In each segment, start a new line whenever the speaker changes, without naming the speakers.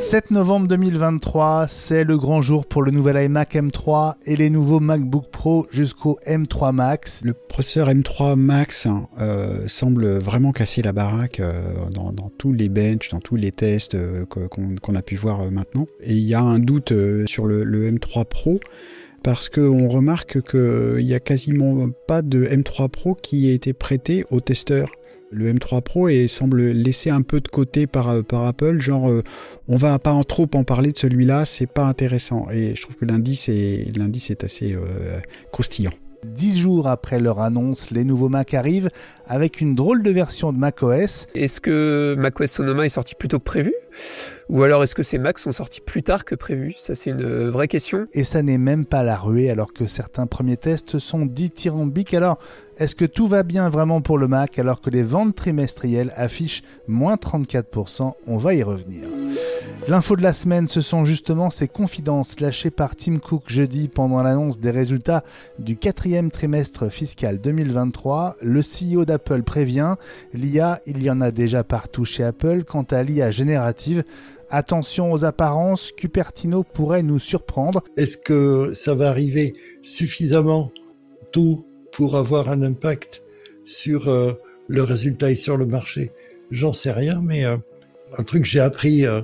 7 novembre 2023, c'est le grand jour pour le nouvel iMac M3 et les nouveaux MacBook Pro jusqu'au M3 Max.
Le processeur M3 Max euh, semble vraiment casser la baraque euh, dans, tous les benches, dans tous les tests euh, qu'on a pu voir maintenant. Et il y a un doute sur le, le M3 Pro parce qu'on remarque qu'il n'y a quasiment pas de M3 Pro qui a été prêté aux testeurs le M3 Pro et semble laisser un peu de côté par, euh, par Apple, genre euh, on va pas en trop en parler de celui-là, c'est pas intéressant. Et je trouve que l'indice est, est assez euh, croustillant.
Dix jours après leur annonce, les nouveaux Mac arrivent avec une drôle de version de macOS.
Est-ce que macOS Sonoma est sorti plus tôt que prévu? Ou alors est-ce que ces Macs sont sortis plus tard que prévu? Ça c'est une vraie question.
Et ça n'est même pas la ruée alors que certains premiers tests sont dithyrambiques. Alors est-ce que tout va bien vraiment pour le Mac alors que les ventes trimestrielles affichent moins 34% On va y revenir. L'info de la semaine, ce sont justement ces confidences lâchées par Tim Cook jeudi pendant l'annonce des résultats du quatrième trimestre fiscal 2023. Le CEO d'Apple prévient, l'IA, il y en a déjà partout chez Apple. Quant à l'IA générative, attention aux apparences, Cupertino pourrait nous surprendre.
Est-ce que ça va arriver suffisamment tôt pour avoir un impact sur euh, le résultat et sur le marché? J'en sais rien, mais euh, un truc que j'ai appris... Euh,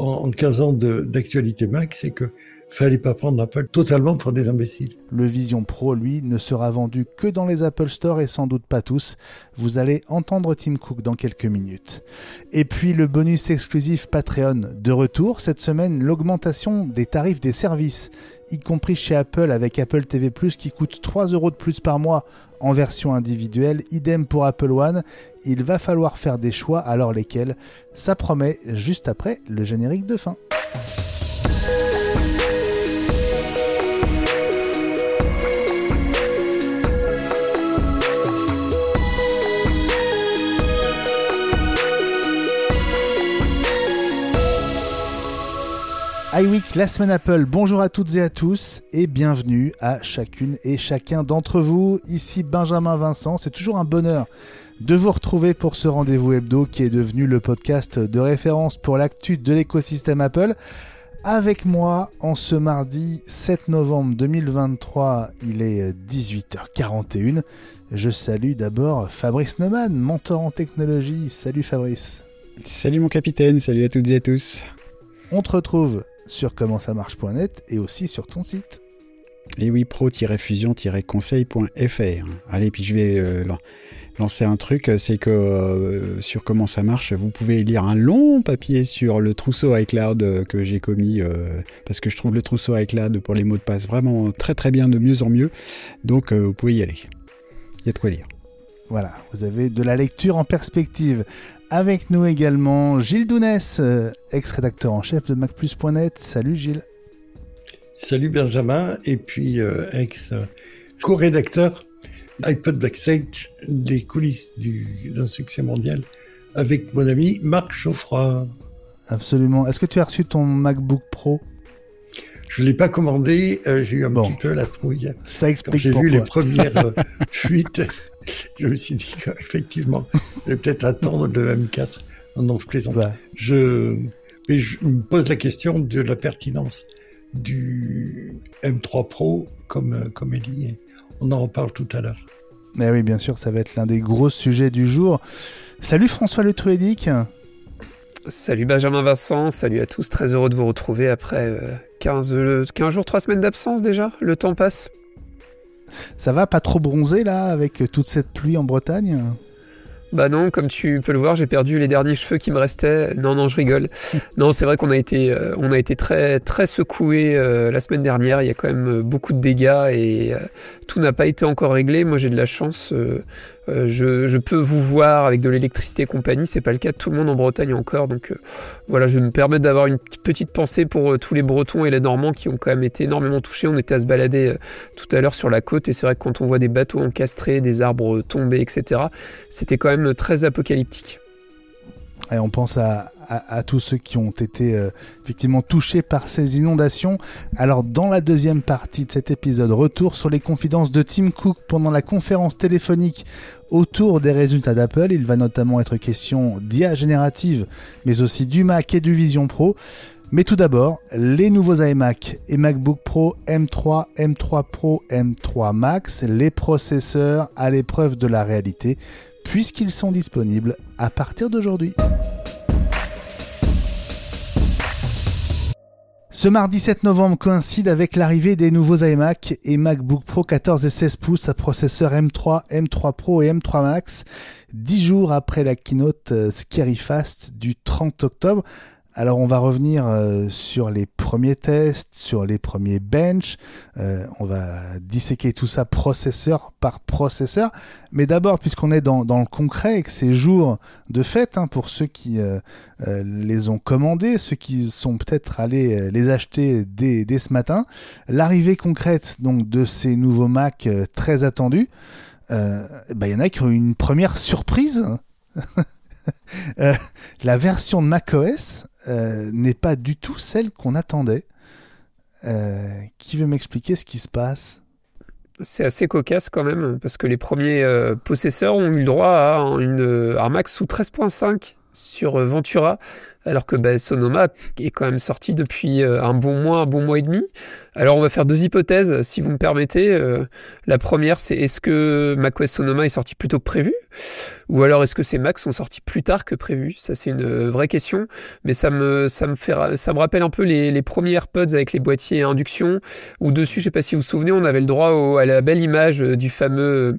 en, 15 ans d'actualité Mac, c'est que fallait pas prendre Apple totalement pour des imbéciles.
Le Vision Pro, lui, ne sera vendu que dans les Apple Store et sans doute pas tous. Vous allez entendre Tim Cook dans quelques minutes. Et puis le bonus exclusif Patreon de retour. Cette semaine, l'augmentation des tarifs des services, y compris chez Apple avec Apple TV qui coûte 3 euros de plus par mois en version individuelle. Idem pour Apple One. Il va falloir faire des choix, alors lesquels Ça promet juste après le générique de fin. iWeek, la semaine Apple, bonjour à toutes et à tous et bienvenue à chacune et chacun d'entre vous. Ici Benjamin Vincent, c'est toujours un bonheur de vous retrouver pour ce rendez-vous hebdo qui est devenu le podcast de référence pour l'actu de l'écosystème Apple. Avec moi en ce mardi 7 novembre 2023, il est 18h41. Je salue d'abord Fabrice Neumann, mentor en technologie. Salut Fabrice.
Salut mon capitaine, salut à toutes et à tous.
On te retrouve sur comment ça marche.net et aussi sur ton site.
Et oui, pro-fusion-conseil.fr. Allez, puis je vais euh, lancer un truc, c'est que euh, sur comment ça marche, vous pouvez lire un long papier sur le trousseau iCloud euh, que j'ai commis, parce que je trouve le trousseau iCloud pour les mots de passe vraiment très très bien, de mieux en mieux. Donc vous pouvez y aller. Il y a de quoi lire.
Voilà, vous avez de la lecture en perspective. Avec nous également Gilles Dounès, euh, ex-rédacteur en chef de MacPlus.net. Salut Gilles.
Salut Benjamin, et puis euh, ex-co-rédacteur iPod Backstage des coulisses d'un succès mondial avec mon ami Marc Chauffroy.
Absolument. Est-ce que tu as reçu ton MacBook Pro?
Je l'ai pas commandé, euh, j'ai eu un petit peu la trouille.
Ça explique
J'ai vu les premières fuites je me suis dit qu'effectivement, je vais peut-être attendre le M4. Non, non, je plaisante. Je, mais je me pose la question de la pertinence du M3 Pro comme, comme Ellie. On en reparle tout à l'heure.
Mais oui, bien sûr, ça va être l'un des gros sujets du jour. Salut François Le Truédic.
Salut Benjamin Vincent, salut à tous, très heureux de vous retrouver après 15, euh, 15 euh, jours, 3 semaines d'absence déjà, le temps passe.
Ça va pas trop bronzer là avec toute cette pluie en Bretagne?
Bah non, comme tu peux le voir, j'ai perdu les derniers cheveux qui me restaient. Non, non, je rigole. non, c'est vrai qu'on a été, euh, on a été très, très secoué euh, la semaine dernière. Il y a quand même euh, beaucoup de dégâts et tout n'a pas été encore réglé. Moi, j'ai de la chance. Euh, je, peux vous voir avec de l'électricité et compagnie, c'est pas le cas de tout le monde en Bretagne encore. Donc euh, voilà, je me permets d'avoir une petite pensée pour euh, tous les Bretons et les Normands qui ont quand même été énormément touchés. On était à se balader tout à l'heure sur la côte et c'est vrai que quand on voit des bateaux encastrés, des arbres tombés, etc., c'était quand même très apocalyptique.
Et on pense à, tous ceux qui ont été euh, effectivement touchés par ces inondations. Alors dans la deuxième partie de cet épisode, retour sur les confidences de Tim Cook pendant la conférence téléphonique autour des résultats d'Apple. Il va notamment être question d'IA générative, mais aussi du Mac et du Vision Pro. Mais tout d'abord, les nouveaux iMac et MacBook Pro M3, M3 Pro, M3 Max, les processeurs à l'épreuve de la réalité puisqu'ils sont disponibles à partir d'aujourd'hui. Ce mardi 7 novembre coïncide avec l'arrivée des nouveaux iMac et MacBook Pro 14 et 16 pouces à processeur M3, M3 Pro et M3 Max, dix jours après la keynote euh, Scary Fast du 30 octobre. Alors on va revenir euh, sur les premiers tests, sur les premiers bench, euh, on va disséquer tout ça processeur par processeur, mais d'abord puisqu'on est dans, le concret et que c'est jour de fête hein, pour ceux qui euh, les ont commandés, ceux qui sont peut-être allés les acheter dès, dès ce matin, l'arrivée concrète donc de ces nouveaux Mac très attendus, bah, il y en a qui ont une première surprise. la version de macOS euh, n'est pas du tout celle qu'on attendait. Euh, qui veut m'expliquer ce qui se passe?
C'est assez cocasse quand même, parce que les premiers euh, possesseurs ont eu le droit à une Mac sous 13.5 sur Ventura, alors que bah, Sonoma est quand même sorti depuis euh, un bon mois, un bon mois et demi. Alors on va faire deux hypothèses, si vous me permettez. Euh, la première, c'est est-ce que macOS Sonoma est sorti plus tôt que prévu? Ou alors est-ce que ces Macs sont sortis plus tard que prévu? Ça c'est une euh, vraie question, mais ça me, ça me, fait, ça me rappelle un peu les, les premiers AirPods avec les boîtiers à induction, où dessus, je sais pas si vous vous souvenez, on avait le droit à la belle image du fameux...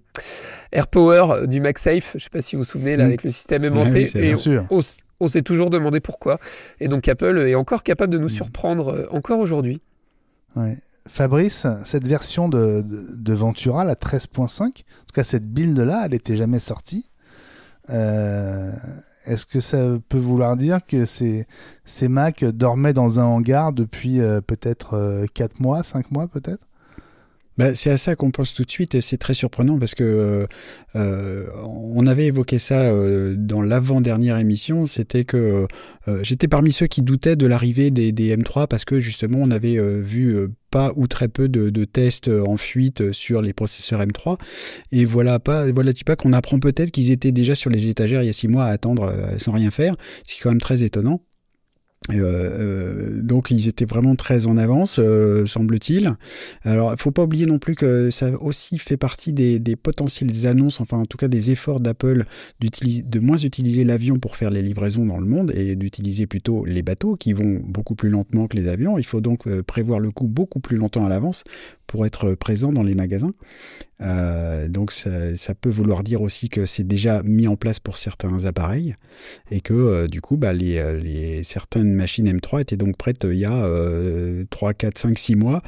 AirPower du MagSafe, je sais pas si vous vous souvenez, là, mmh. avec le système aimanté.
Bien sûr
on s'est toujours demandé pourquoi. Et donc Apple est encore capable de nous mm. surprendre euh, encore aujourd'hui.
Fabrice, cette version de, Ventura, la 13.5, en tout cas cette build-là, elle n'était jamais sortie. Euh, est-ce que ça peut vouloir dire que ces, ces Mac dormaient dans un hangar depuis euh, peut-être 4 mois, 5 mois peut-être?
Bah, c'est à ça qu'on pense tout de suite et c'est très surprenant parce que euh, euh, on avait évoqué ça euh, dans l'avant-dernière émission, c'était que j'étais parmi ceux qui doutaient de l'arrivée des, M3 parce que justement on avait vu pas ou très peu de, tests en fuite sur les processeurs M3 et voilà pas voilà pas qu'on apprend peut-être qu'ils étaient déjà sur les étagères il y a six mois à attendre sans rien faire, ce qui est quand même très étonnant. Euh, euh, donc ils étaient vraiment très en avance, euh, semble-t-il. Alors il faut pas oublier non plus que ça aussi fait partie des, des potentielles annonces, enfin en tout cas des efforts d'Apple de moins utiliser l'avion pour faire les livraisons dans le monde et d'utiliser plutôt les bateaux qui vont beaucoup plus lentement que les avions. Il faut donc prévoir le coup beaucoup plus longtemps à l'avance pour être présent dans les magasins. Euh, donc ça, peut vouloir dire aussi que c'est déjà mis en place pour certains appareils et que euh, du coup bah, les, euh, les, certaines machines M3 étaient donc prêtes il y a 3, 4, 5, 6 mois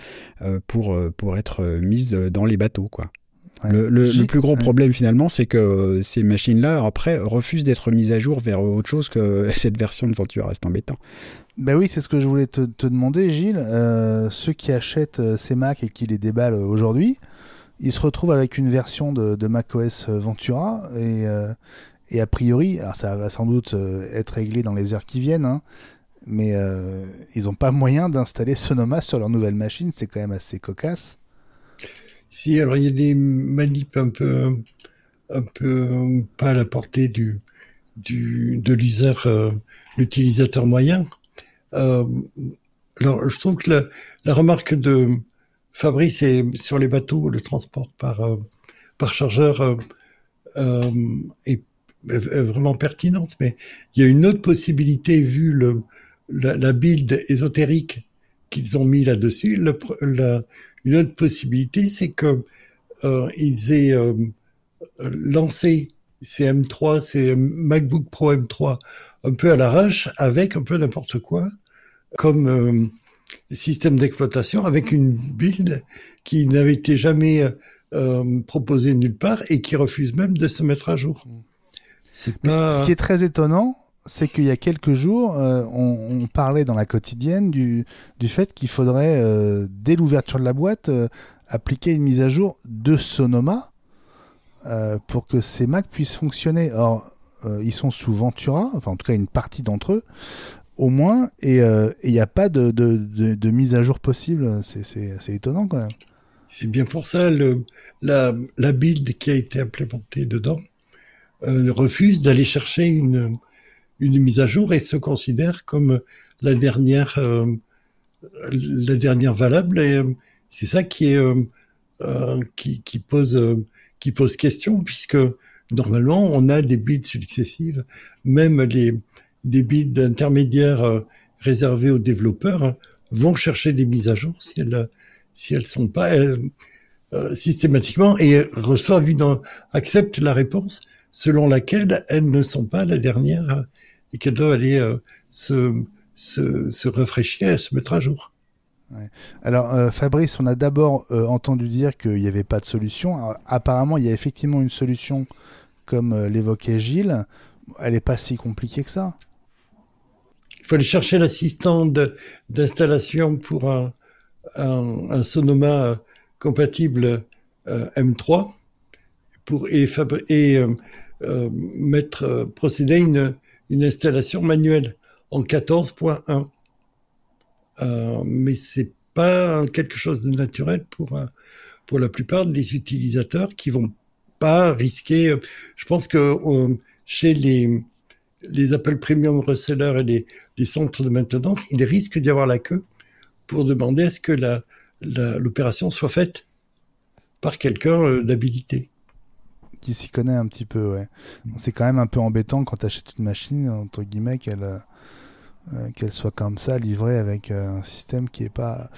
pour, pour être mises dans les bateaux. quoi. Le, le, plus gros problème finalement, c'est que ces machines-là, après, refusent d'être mises à jour vers autre chose que cette version de Ventura. Reste embêtant.
Ben oui, c'est ce que je voulais te, demander, Gilles. Euh, ceux qui achètent ces Mac et qui les déballent aujourd'hui, ils se retrouvent avec une version de, macOS Ventura et, et, a priori, alors ça va sans doute être réglé dans les heures qui viennent, hein, mais ils n'ont pas moyen d'installer Sonoma sur leur nouvelle machine. C'est quand même assez cocasse.
Si, alors il y a des manips un peu, un peu pas à la portée du, du de l'utilisateur moyen. Euh, alors, je trouve que la, remarque de Fabrice est sur les bateaux, le transport par euh, par chargeur euh, euh est, vraiment pertinente. Mais il y a une autre possibilité vu le la, la build ésotérique qu'ils ont mis là-dessus. une autre possibilité, c'est que euh, ils aient lancé ces M3, ces MacBook Pro M3 un peu à l'arrache avec un peu n'importe quoi comme euh, système d'exploitation avec une build qui n'avait été jamais euh, proposée nulle part et qui refuse même de se mettre à jour.
Ce qui est très étonnant, c'est qu'il y a quelques jours, euh, on, parlait dans la quotidienne du, du fait qu'il faudrait, dès l'ouverture de la boîte, appliquer une mise à jour de Sonoma pour que ces Macs puissent fonctionner. Or, ils sont sous Ventura, enfin en tout cas une partie d'entre eux, au moins, et il n'y a pas de, mise à jour possible. C'est étonnant quand même.
C'est bien pour ça, le, la, build qui a été implémentée dedans euh, refuse d'aller chercher une, mise à jour et se considère comme la dernière, euh, la dernière valable. Et euh, c'est ça qui est euh, qui, pose qui pose question puisque normalement on a des builds successives, même les des builds intermédiaires réservés aux développeurs vont chercher des mises à jour si elles si elles sont pas systématiquement et reçoivent une acceptent la réponse selon laquelle elles ne sont pas la dernière et qu'elles doivent aller euh, se, se, se, rafraîchir et se mettre à jour.
Alors euh, Fabrice, on a d'abord euh, entendu dire qu'il n'y avait pas de solution. Apparemment, il y a effectivement une solution, comme euh, l'évoquait Gilles. Elle n'est pas si compliquée que ça.
Il faut aller chercher l'assistant d'installation pour un, un, un, Sonoma compatible M3 pour et, et euh, mettre euh, procéder à une, une installation manuelle en 14.1. Euh, mais c'est pas quelque chose de naturel pour pour la plupart des utilisateurs qui vont pas risquer. Je pense que chez les les Apple Premium Resellers et les, centres de maintenance, il risque d'y avoir la queue pour demander à ce que l'opération soit faite par quelqu'un d'habilité
qui s'y connaît un petit peu, ouais. C'est quand même un peu embêtant quand tu achètes une machine, entre guillemets, qu'elle euh, euh, qu'elle soit comme ça, livrée avec euh, un système qui est pas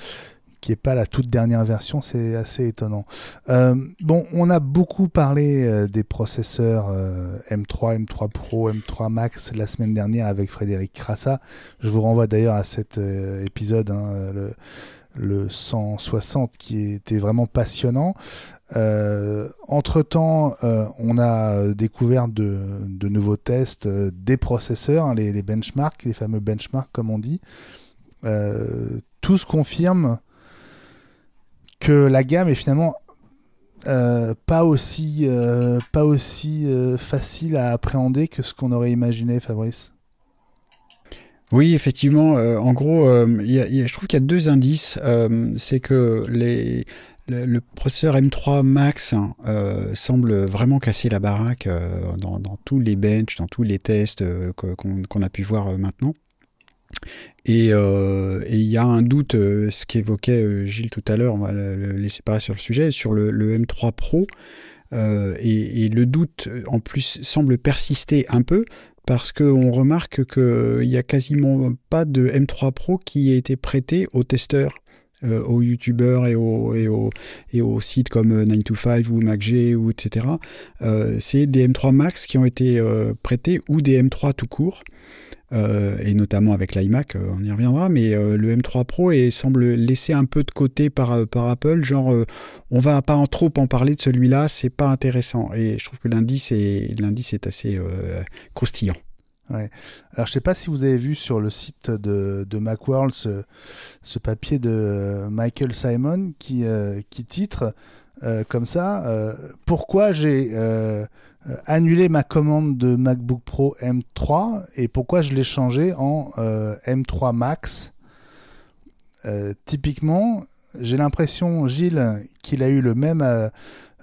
qui est pas la toute dernière version, c'est assez étonnant. bon, on a beaucoup parlé des processeurs M3, M3 Pro, M3 Max la semaine dernière avec Frédéric Crassa. Je vous renvoie d'ailleurs à cet épisode, hein, le, le 160 qui était vraiment passionnant. Euh, entre temps, euh, on a découvert de, nouveaux tests euh, des processeurs, hein, les, benchmarks, les fameux benchmarks comme on dit. Euh, tous confirment que la gamme est finalement pas aussi, pas aussi facile à appréhender que ce qu'on aurait imaginé, Fabrice.
Oui, effectivement. en gros, je trouve qu'il y a deux indices. c'est que le, processeur M3 Max euh, semble vraiment casser la baraque euh, dans, tous les benches, dans tous les tests euh, qu'on a pu voir maintenant. Et il y a un doute, ce qu'évoquait Gilles tout à l'heure, on va le laisser parler sur le sujet, sur le, M3 Pro. Et, et, le doute, en plus, semble persister un peu parce qu'on remarque qu'il n'y a quasiment pas de M3 Pro qui a été prêté aux testeurs. Euh, aux youtubeurs et aux, sites comme 9to5 ou MacG ou etc. Euh, c'est des M3 Max qui ont été euh, prêtés ou des M3 tout court. Et notamment avec l'iMac, on y reviendra, mais le M3 Pro semble laisser un peu de côté par, Apple, genre on va pas en trop en parler de celui-là, c'est pas intéressant. Et je trouve que l'indice est, l'indice est assez croustillant.
Ouais. Alors je sais pas si vous avez vu sur le site de, Macworld ce, ce papier de Michael Simon qui, euh, qui titre euh, comme ça euh, Pourquoi j'ai euh, annulé ma commande de MacBook Pro M3 et pourquoi je l'ai changé en euh, M3 Max Typiquement, j'ai l'impression, Gilles, qu'il a eu le même,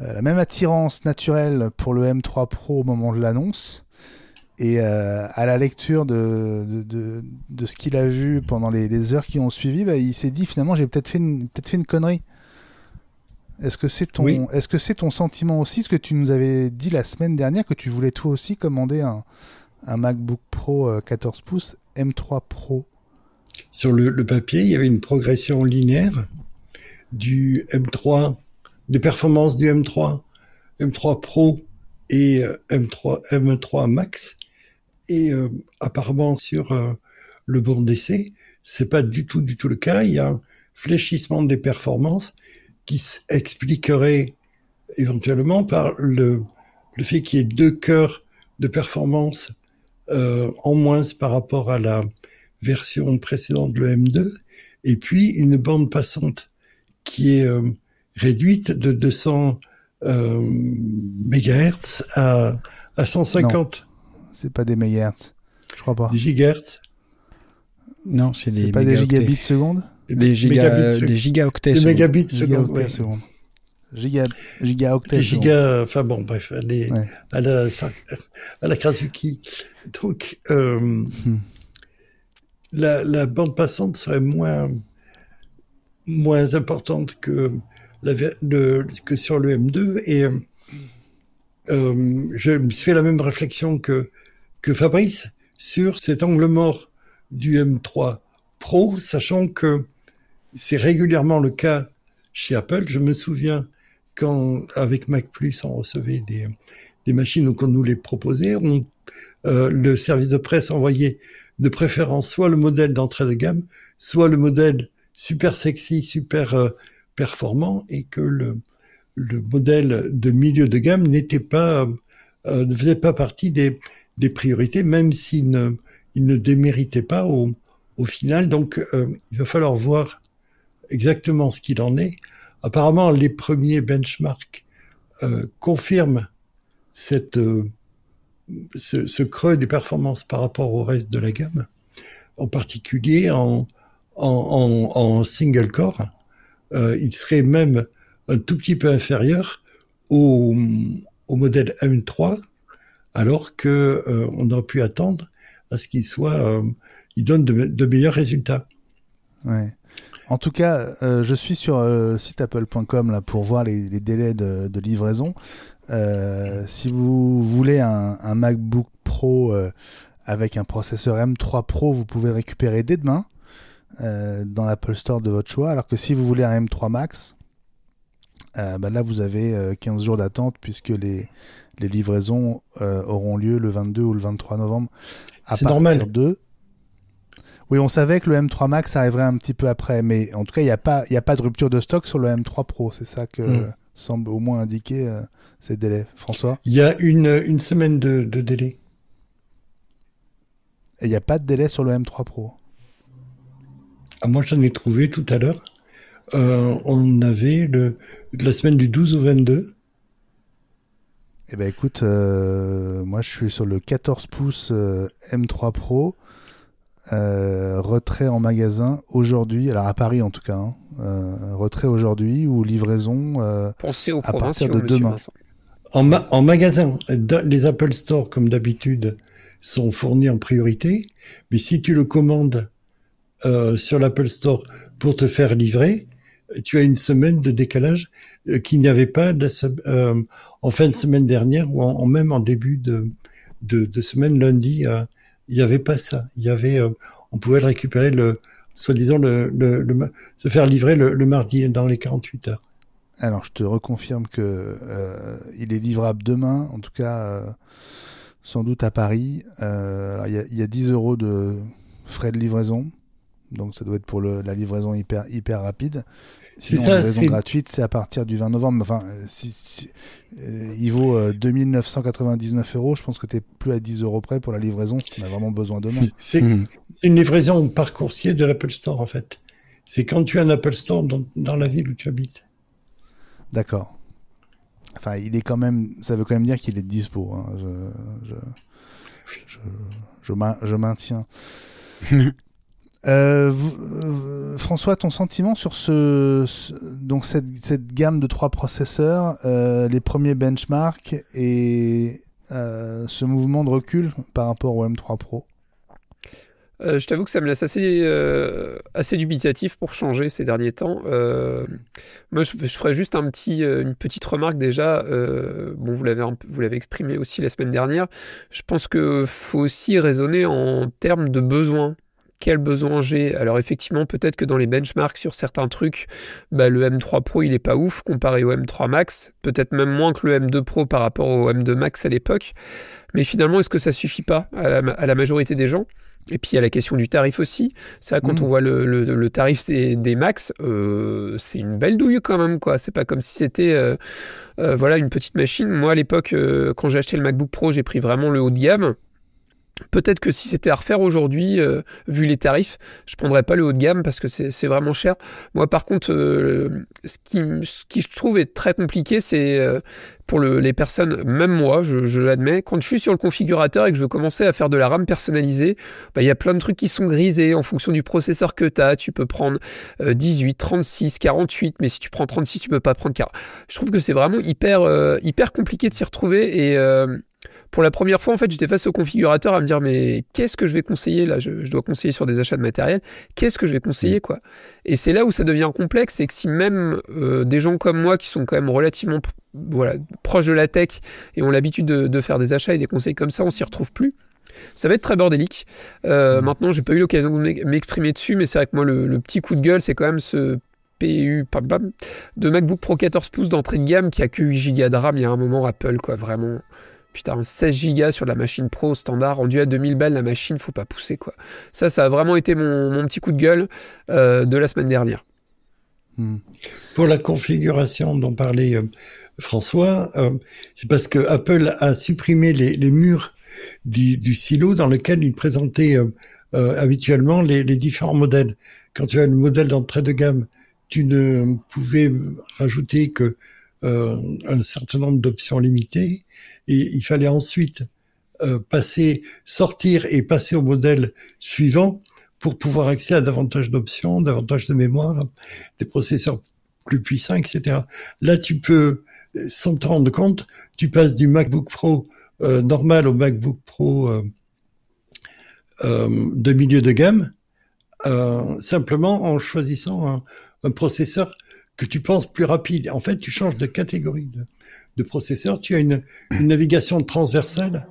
la même attirance naturelle pour le M3 Pro au moment de l'annonce et euh, à la lecture de, de, de, ce qu'il a vu pendant les, les, heures qui ont suivi, bah, il s'est dit finalement j'ai peut-être fait, peut fait une connerie. Est-ce que c'est ton, est-ce que c'est ton sentiment aussi, ce que tu nous avais dit la semaine dernière, que tu voulais toi aussi commander un, un MacBook Pro 14 euh, pouces M3 Pro?
Sur le, le, papier, il y avait une progression linéaire du M3, des performances du M3, M3 Pro et M3, euh, M3 Max. Et euh, apparemment sur euh, le bon d'essai, c'est pas du tout, du tout le cas. Il y a un fléchissement des performances qui s'expliquerait éventuellement par le, le fait qu'il y ait deux cœurs de performance euh, en moins par rapport à la version précédente, le M2, et puis une bande passante qui est euh, réduite de 200 euh, MHz à, à 150.
C'est pas des mégahertz. Je crois pas.
Des gigahertz?
Non, c'est des.
C'est pas des gigabits seconde
Des, giga, des gigaoctets.
Des mégabits secondes.
Gigaoctets
ouais.
seconde. Giga, gigaoctets
Des gigas, enfin bon, bref, elle est
Ouais.
à la, à la Krasuki. Donc, euh,
Hmm.
la, la bande passante serait moins, moins importante que, la, ver- le, que sur le M2 et euh, je me suis fait la même réflexion que, que Fabrice sur cet angle mort du M3 Pro, sachant que c'est régulièrement le cas chez Apple. Je me souviens quand, avec Mac Plus, on recevait des, des machines ou qu'on nous les proposait, euh, le service de presse envoyait de préférence soit le modèle d'entrée de gamme, soit le modèle super sexy, super euh, performant, et que le, le modèle de milieu de gamme n'était pas, euh, ne faisait pas partie des, priorités, même s'il ne, il ne déméritait pas au, au final. Donc, il va falloir voir exactement ce qu'il en est. Apparemment, les premiers benchmarks euh, confirment cette, euh, ce, ce creux des performances par rapport au reste de la gamme, en particulier en, en, en, single core. Euh, il serait même un tout petit peu inférieur au, au modèle M3, alors que euh, on aurait pu attendre à ce qu'il soit, euh, il donne de, de meilleurs résultats.
Ouais. En tout cas, euh, je suis sur euh, le site apple.com là pour voir les, les délais de, de livraison. Euh, si vous voulez un, un MacBook Pro euh, avec un processeur M3 Pro, vous pouvez le récupérer dès demain euh, dans l'Apple Store de votre choix. Alors que si vous voulez un M3 Max, euh, bah là vous avez euh, 15 jours d'attente puisque les, les livraisons euh, auront lieu le 22 ou le 23 novembre à partir
normal.
de oui, on savait que le M3 Max arriverait un petit peu après, mais en tout cas, il n'y a, pas- y a pas de rupture de stock sur le M3 Pro. C'est ça que
Mm.
semble au moins indiquer euh, ces délais. François?
Il y a une, une semaine de, de délai.
Et il n'y a pas de délai sur le M3 Pro?
Ah, moi, j'en ai trouvé tout à l'heure. Euh, on avait le, la semaine du 12 au 22.
Eh ben écoute, euh, moi je suis sur le 14 pouces euh, M3 Pro. Euh, retrait en magasin aujourd'hui, alors à Paris en tout cas, hein. Euh, retrait aujourd'hui ou livraison. euh,
Pensez aux
À partir de demain.
En, ma- en magasin, dans- les Apple Store, comme d'habitude, sont fournis en priorité. Mais si tu le commandes euh, sur l'Apple Store pour te faire livrer, tu as une semaine de décalage euh, qu'il n'y avait pas de la se- euh, en fin de semaine dernière ou en, en même en début de, de, de semaine lundi. euh, il n'y avait pas ça. Il y avait, euh, on pouvait récupérer le, soi-disant le, se faire livrer le, mardi dans les 48 heures.
Alors, je te reconfirme que euh, il est livrable demain, en tout cas, euh, sans doute à Paris. Il y, a- il y a 10 euros de frais de livraison, donc ça doit être pour la livraison hyper, hyper rapide.
C'est ça,
la livraison
c'est-
gratuite, c'est à partir du 20 novembre. Enfin, euh, si, si- euh, il vaut euh, 2999 euros. Je pense que tu n'es plus à 10 euros près pour la livraison si tu en as vraiment besoin demain.
C'est c'est une livraison par coursier de l'Apple Store, en fait. C'est quand tu as un Apple Store dans, dans la ville où tu habites.
D'accord. Enfin, il est quand même. Ça veut quand même dire qu'il est dispo. hein. Je, je, je, je maintiens. Euh, euh, François, ton sentiment sur ce, donc cette, gamme de trois processeurs, euh, les premiers benchmarks et ce mouvement de recul par rapport au M3 Pro?
Je t'avoue que ça me laisse assez, dubitatif pour changer ces derniers temps. Moi, je, je ferais juste un petit, une petite remarque déjà. Bon, vous l'avez, vous l'avez exprimé aussi la semaine dernière. Je pense qu'il faut aussi raisonner en termes de besoins. Quel besoin j'ai Alors effectivement, peut-être que dans les benchmarks sur certains trucs, bah, le M3 Pro il est pas ouf comparé au M3 Max, peut-être même moins que le M2 Pro par rapport au M2 Max à l'époque. Mais finalement, est-ce que ça suffit pas à la, à la majorité des gens? Et puis il y a la question du tarif aussi. C'est vrai, quand
Mhm.
on voit le, le- le tarif des, des max, euh, c'est une belle douille quand même, quoi. C'est pas comme si c'était euh, euh, voilà, une petite machine. Moi, à l'époque, quand j'ai acheté le MacBook Pro, j'ai pris vraiment le haut de gamme. Peut-être que si c'était à refaire aujourd'hui, euh, vu les tarifs, je prendrais pas le haut de gamme parce que c'est vraiment cher. Moi, par contre, euh, ce, qui, ce, qui, je trouve est très compliqué, c'est euh, pour le, les personnes, même moi, je, l'admets, quand je suis sur le configurateur et que je veux commencer à faire de la RAM personnalisée, bah, il y a plein de trucs qui sont grisés en fonction du processeur que tu as. Tu peux prendre 18, 36, 48, mais si tu prends 36, tu peux pas prendre 40. Je trouve que c'est vraiment hyper, hyper compliqué de s'y retrouver et pour la première fois, en fait, j'étais face au configurateur à me dire mais qu'est-ce que je vais conseiller là? Je, dois conseiller sur des achats de matériel. Qu'est-ce que je vais conseiller quoi? Et c'est là où ça devient complexe, c'est que si même euh, des gens comme moi qui sont quand même relativement voilà proches de la tech et ont l'habitude de, faire des achats et des conseils comme ça, on s'y retrouve plus. Ça va être très bordélique. Euh, Maintenant, j'ai pas eu l'occasion de m'exprimer dessus, mais c'est vrai que moi, le, le petit coup de gueule, c'est quand même ce PU de MacBook Pro 14 pouces d'entrée de gamme qui a que 8 Go de RAM. Il y a un moment Apple, quoi, vraiment. Putain, 16 Go sur la machine pro standard, rendu à 2000 balles la machine, faut pas pousser quoi. Ça, ça a vraiment été mon, petit coup de gueule euh, de la semaine dernière.
Hmm. Pour la configuration dont parlait euh, François, euh, c'est parce que Apple a supprimé les, murs du, silo dans lequel il présentait habituellement les, les, différents modèles. Quand tu as le modèle d'entrée de gamme, tu ne pouvais rajouter que un certain nombre d'options limitées et il fallait ensuite euh, passer, sortir et passer au modèle suivant pour pouvoir accéder à davantage d'options, davantage de mémoire, des processeurs plus puissants, etc. Là, tu peux, sans te rendre compte, tu passes du MacBook Pro euh, normal au MacBook Pro euh, euh de milieu de gamme, euh, simplement en choisissant un, un, processeur que tu penses plus rapide. En fait, tu changes de catégorie de, de processeur, tu as une, navigation transversale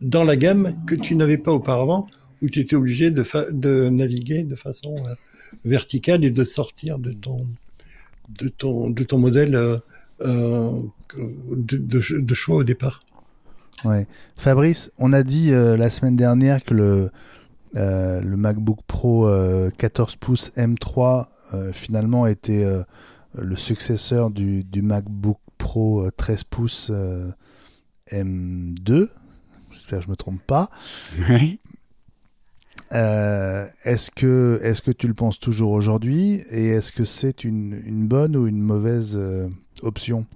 dans la gamme que tu n'avais pas auparavant, où tu étais obligé de, de naviguer de façon euh, verticale et de sortir de ton, de ton, de ton modèle euh, euh, de, choix au départ.
Ouais. Fabrice, on a dit la semaine dernière que le, le MacBook Pro 14 pouces M3 finalement était le successeur du, du MacBook Pro 13 euh, pouces euh, M2. J'espère que je me trompe pas. Euh, est-ce que, est que tu le penses toujours aujourd'hui? Et est-ce que c'est une, bonne ou une mauvaise option?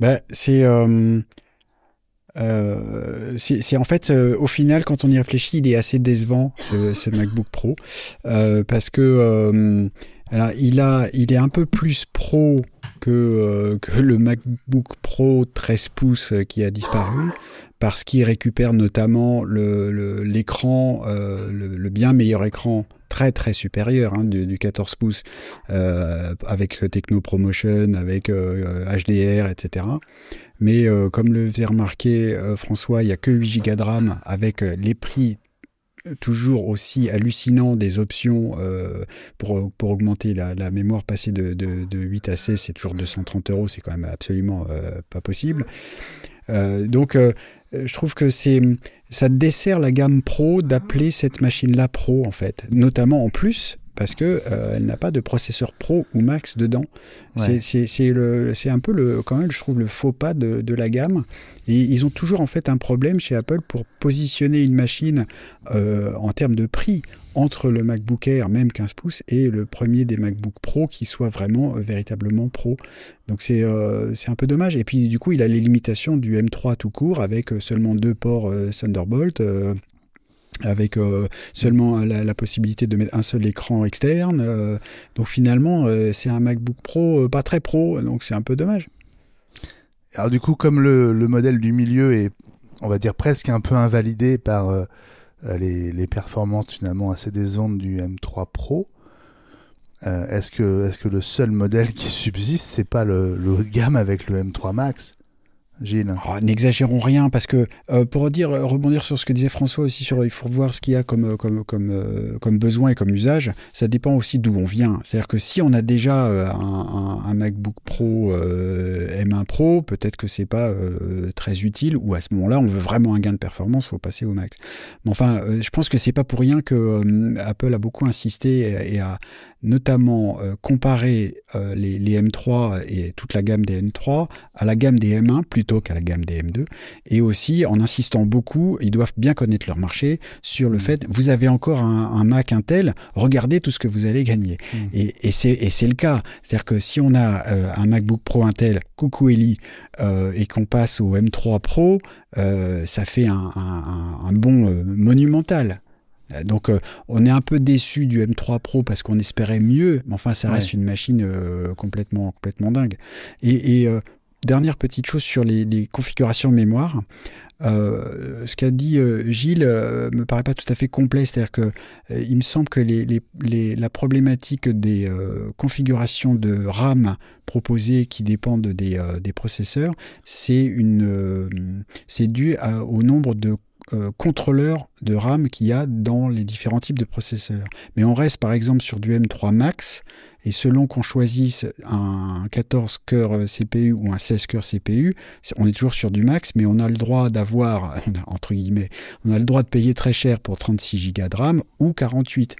Ben, c'est, c'est, en fait au final quand on y réfléchit il est assez décevant ce, MacBook Pro parce que alors il a il est un peu plus pro euh, que, le MacBook Pro 13 pouces euh, qui a disparu, parce qu'il récupère notamment l'écran, le, le, bien meilleur écran très très supérieur hein, du, 14 pouces euh, avec Techno Promotion, avec HDR, etc. Mais comme le faisait remarquer François, il n'y a que 8 Go de RAM avec les prix toujours aussi hallucinant des options euh, pour, pour augmenter la, la mémoire passée de, de, de, 8 à 16, c'est toujours 230 euros, c'est quand même absolument euh, pas possible. Euh, donc je trouve que c'est ça dessert la gamme pro d'appeler cette machine-là pro en fait, notamment en plus parce que euh, elle n'a pas de processeur pro ou max dedans. C'est C'est un peu le, quand même, je trouve, le faux pas de, de, la gamme. Et ils ont toujours en fait un problème chez Apple pour positionner une machine euh, en termes de prix entre le MacBook Air, même 15 pouces, et le premier des MacBook Pro qui soit vraiment euh, véritablement pro. Donc c'est euh, c'est un peu dommage. Et puis du coup, il a les limitations du M3 tout court avec seulement deux ports Thunderbolt avec euh, seulement la, possibilité de mettre un seul écran externe. Euh, donc finalement, euh, c'est un MacBook Pro pas très pro, donc c'est un peu dommage.
Alors du coup, comme le, modèle du milieu est, on va dire, presque un peu invalidé par les, performances finalement assez décentes du M3 Pro, est-ce que, est que le seul modèle qui subsiste, c'est pas le, le haut de gamme avec le M3 Max? Gilles
oh, N'exagérons rien parce que euh, pour dire euh, rebondir sur ce que disait François aussi sur il faut voir ce qu'il y a comme euh, comme comme comme besoin et comme usage, ça dépend aussi d'où on vient. C'est-à-dire que si on a déjà un, MacBook Pro M1 Pro, peut-être que c'est pas très utile ou à ce moment-là on veut vraiment un gain de performance, faut passer au max. Mais enfin, je pense que c'est pas pour rien que Apple a beaucoup insisté et a notamment comparer les, les, M3 et toute la gamme des M3 à la gamme des M1 plutôt qu'à la gamme des M2. Et aussi en insistant beaucoup, ils doivent bien connaître leur marché sur le mmh. fait, vous avez encore un, Mac Intel, regardez tout ce que vous allez gagner. Mmh. Et, et c'est le cas. C'est-à-dire que si on a euh, un MacBook Pro Intel, coucou Eli, euh, et qu'on passe au M3 Pro, euh, ça fait un, un, un bond monumental. Donc on est un peu déçu du M3 Pro parce qu'on espérait mieux, mais enfin ça reste une machine complètement complètement dingue. Et, et dernière petite chose sur les, les configurations mémoire. Euh, ce qu'a dit euh, Gilles euh, me paraît pas tout à fait complet, c'est-à-dire que il me semble que les, les, la problématique des configurations de RAM proposées qui dépendent des, des processeurs, c'est une c'est dû au nombre de contrôleurs de RAM qu'il y a dans les différents types de processeurs. Mais on reste par exemple sur du M3 Max et selon qu'on choisisse un 14 cœurs CPU ou un 16 cœurs CPU, on est toujours sur du max, mais on a le droit d'avoir, entre guillemets, on a le droit de payer très cher pour 36 Go de RAM ou 48.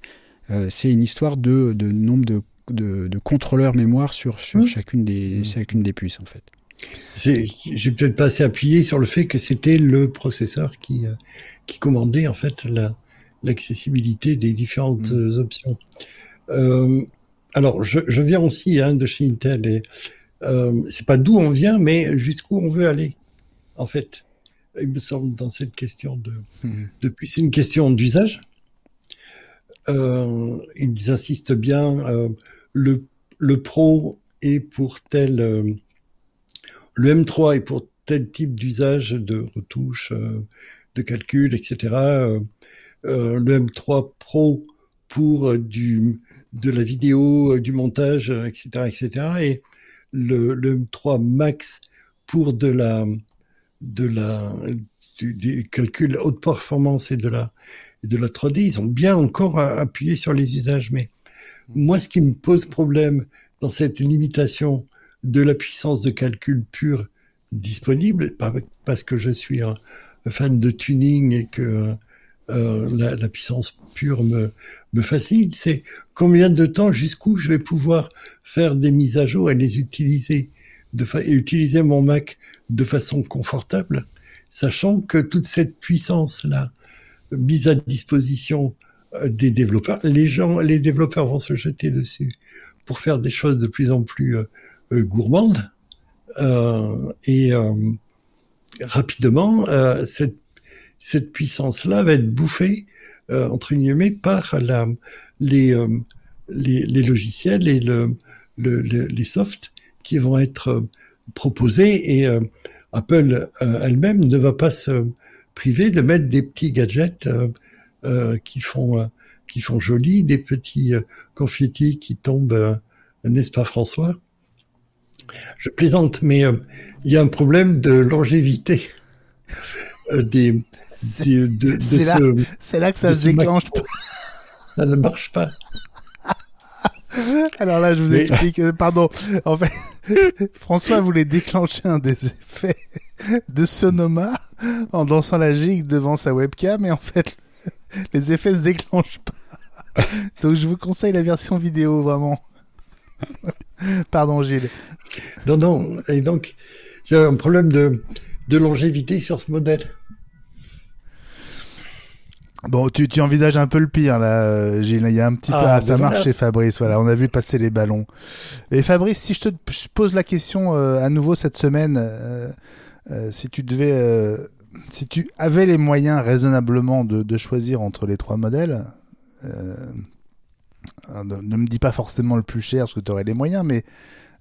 Euh, c'est une histoire de, nombre de, de, contrôleurs mémoire sur, sur mmh. chacune, des, mmh. chacune des puces, en fait.
J'ai peut-être pas assez appuyé sur le fait que c'était le processeur qui, euh, qui commandait en fait l'accessibilité des différentes mmh. options. Euh, alors, je, je, viens aussi hein, de chez Intel et euh, c'est pas d'où on vient, mais jusqu'où on veut aller, en fait. Il me semble dans cette question de, mmh. depuis c'est une question d'usage. Euh, ils insistent bien. Euh, le le Pro est pour tel, euh, le M3 est pour tel type d'usage de retouche, euh, de calcul, etc. Euh, le M3 Pro pour du de la vidéo, euh, du montage, etc., euh, etc. Et le, le M3 Max pour de la, de la, du, du, calcul haute performance et de la, et de la 3D, ils ont bien encore appuyé sur les usages. Mais moi, ce qui me pose problème dans cette limitation de la puissance de calcul pure disponible, parce que je suis un fan de tuning et que euh, la, puissance pure me, me fascine, c'est combien de temps, jusqu'où je vais pouvoir faire des mises à jour et les utiliser, de et utiliser mon Mac de façon confortable, sachant que toute cette puissance-là, mise à disposition euh, des développeurs, les gens, les développeurs vont se jeter dessus pour faire des choses de plus en plus euh, gourmandes. Euh, et rapidement, cette cette puissance-là va être bouffée euh, entre guillemets par la, les, euh, les, logiciels et le, le, les softs qui vont être euh, proposés et Apple elle-même ne va pas se priver de mettre des petits gadgets qui font qui font joli, des petits confettis qui tombent, n'est-ce pas François? Je plaisante, mais il y a un problème de longévité des
c'est là, que ça se déclenche.
ça ne marche pas.
Alors là, je vous explique. Euh, pardon. En fait, François voulait déclencher un des effets de Sonoma en dansant la gigue devant sa webcam, et en fait, les effets se déclenchent pas. Donc, je vous conseille la version vidéo, vraiment. Pardon, Gilles.
Non, non. Et donc, j'ai un problème de, de longévité sur ce modèle.
Bon, tu, tu, envisages un peu le pire là, Gilles. Il y a un petit ah, peu, ah, ça marche chez Fabrice. Voilà, on a vu passer les ballons. Et Fabrice, si je te pose la question euh, à nouveau cette semaine, euh, euh, si tu devais, si tu avais les moyens raisonnablement de, de choisir entre les trois modèles, ne, ne, me dis pas forcément le plus cher parce que tu aurais les moyens, mais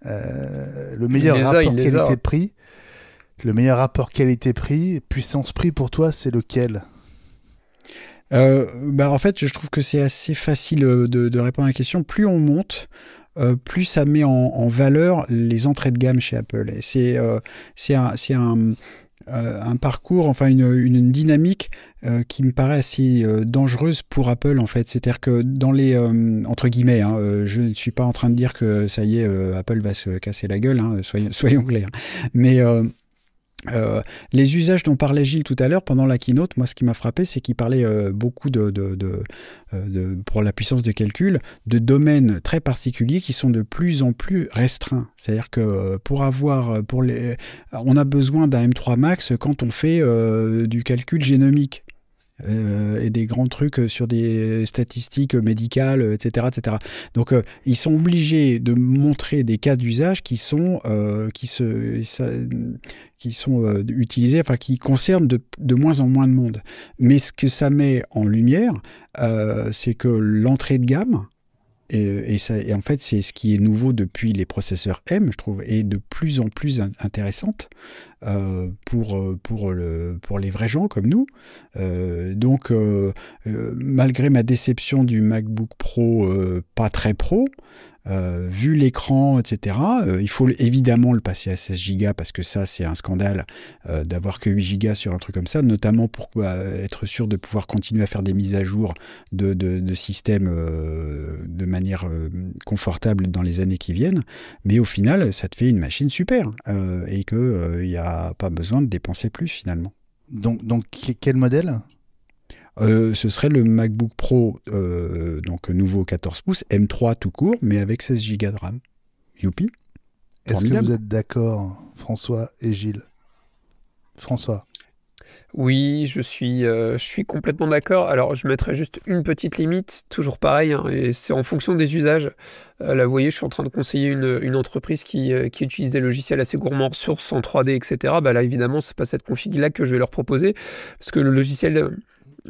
le meilleur rapport qualité-prix, le meilleur rapport qualité-prix, puissance-prix pour toi, c'est lequel?
Euh, bah en fait, je trouve que c'est assez facile euh, de, de, répondre à la question. Plus on monte, euh, plus ça met en, en, valeur les entrées de gamme chez Apple. Et c'est euh, c'est un, un, euh, un, parcours, enfin une, une dynamique qui me paraît assez dangereuse pour Apple en fait. C'est-à-dire que dans les entre guillemets, hein, je ne suis pas en train de dire que ça y est, Apple va se casser la gueule, hein, soyons, soyons clairs. Mais Euh, les usages dont parlait Gilles tout à l'heure pendant la keynote, moi ce qui m'a frappé, c'est qu'il parlait euh, beaucoup de, de, de, de, pour la puissance de calcul, de domaines très particuliers qui sont de plus en plus restreints. C'est-à-dire que pour avoir, pour les, on a besoin d'un M3 Max quand on fait du calcul génomique. Euh, et des grands trucs sur des statistiques médicales, etc. etc. Donc euh, ils sont obligés de montrer des cas d'usage qui sont, euh, qui se, qui sont utilisés, enfin qui concernent de, de, moins en moins de monde. Mais ce que ça met en lumière, c'est que l'entrée de gamme, et, ça, et, en fait, c'est ce qui est nouveau depuis les processeurs M, je trouve, et de plus en plus intéressante euh, pour, euh, pour, le, pour les vrais gens comme nous. Euh, donc, malgré ma déception du MacBook Pro pas très pro, vu l'écran, etc., il faut évidemment le passer à 16 Go parce que ça, c'est un scandale d'avoir que 8 Go sur un truc comme ça, notamment pour bah, être sûr de pouvoir continuer à faire des mises à jour de, de, de système de manière confortable dans les années qui viennent. Mais au final, ça te fait une machine super et qu'il n'y a pas besoin de dépenser plus finalement.
Donc, donc quel modèle?
Euh, ce serait le MacBook Pro, euh, donc nouveau 14 pouces, M3 tout court, mais avec 16 Go de RAM. Youpi.
Est-ce que vous êtes d'accord, François et Gilles? François
oui, je suis, euh, je suis complètement d'accord. Alors, je mettrais juste une petite limite, toujours pareil, hein, et c'est en fonction des usages. là, vous voyez, je suis en train de conseiller une, entreprise qui, qui, utilise des logiciels assez gourmands, ressources en 3D, etc. Bah, là, évidemment, c'est pas cette config-là que je vais leur proposer, parce que le logiciel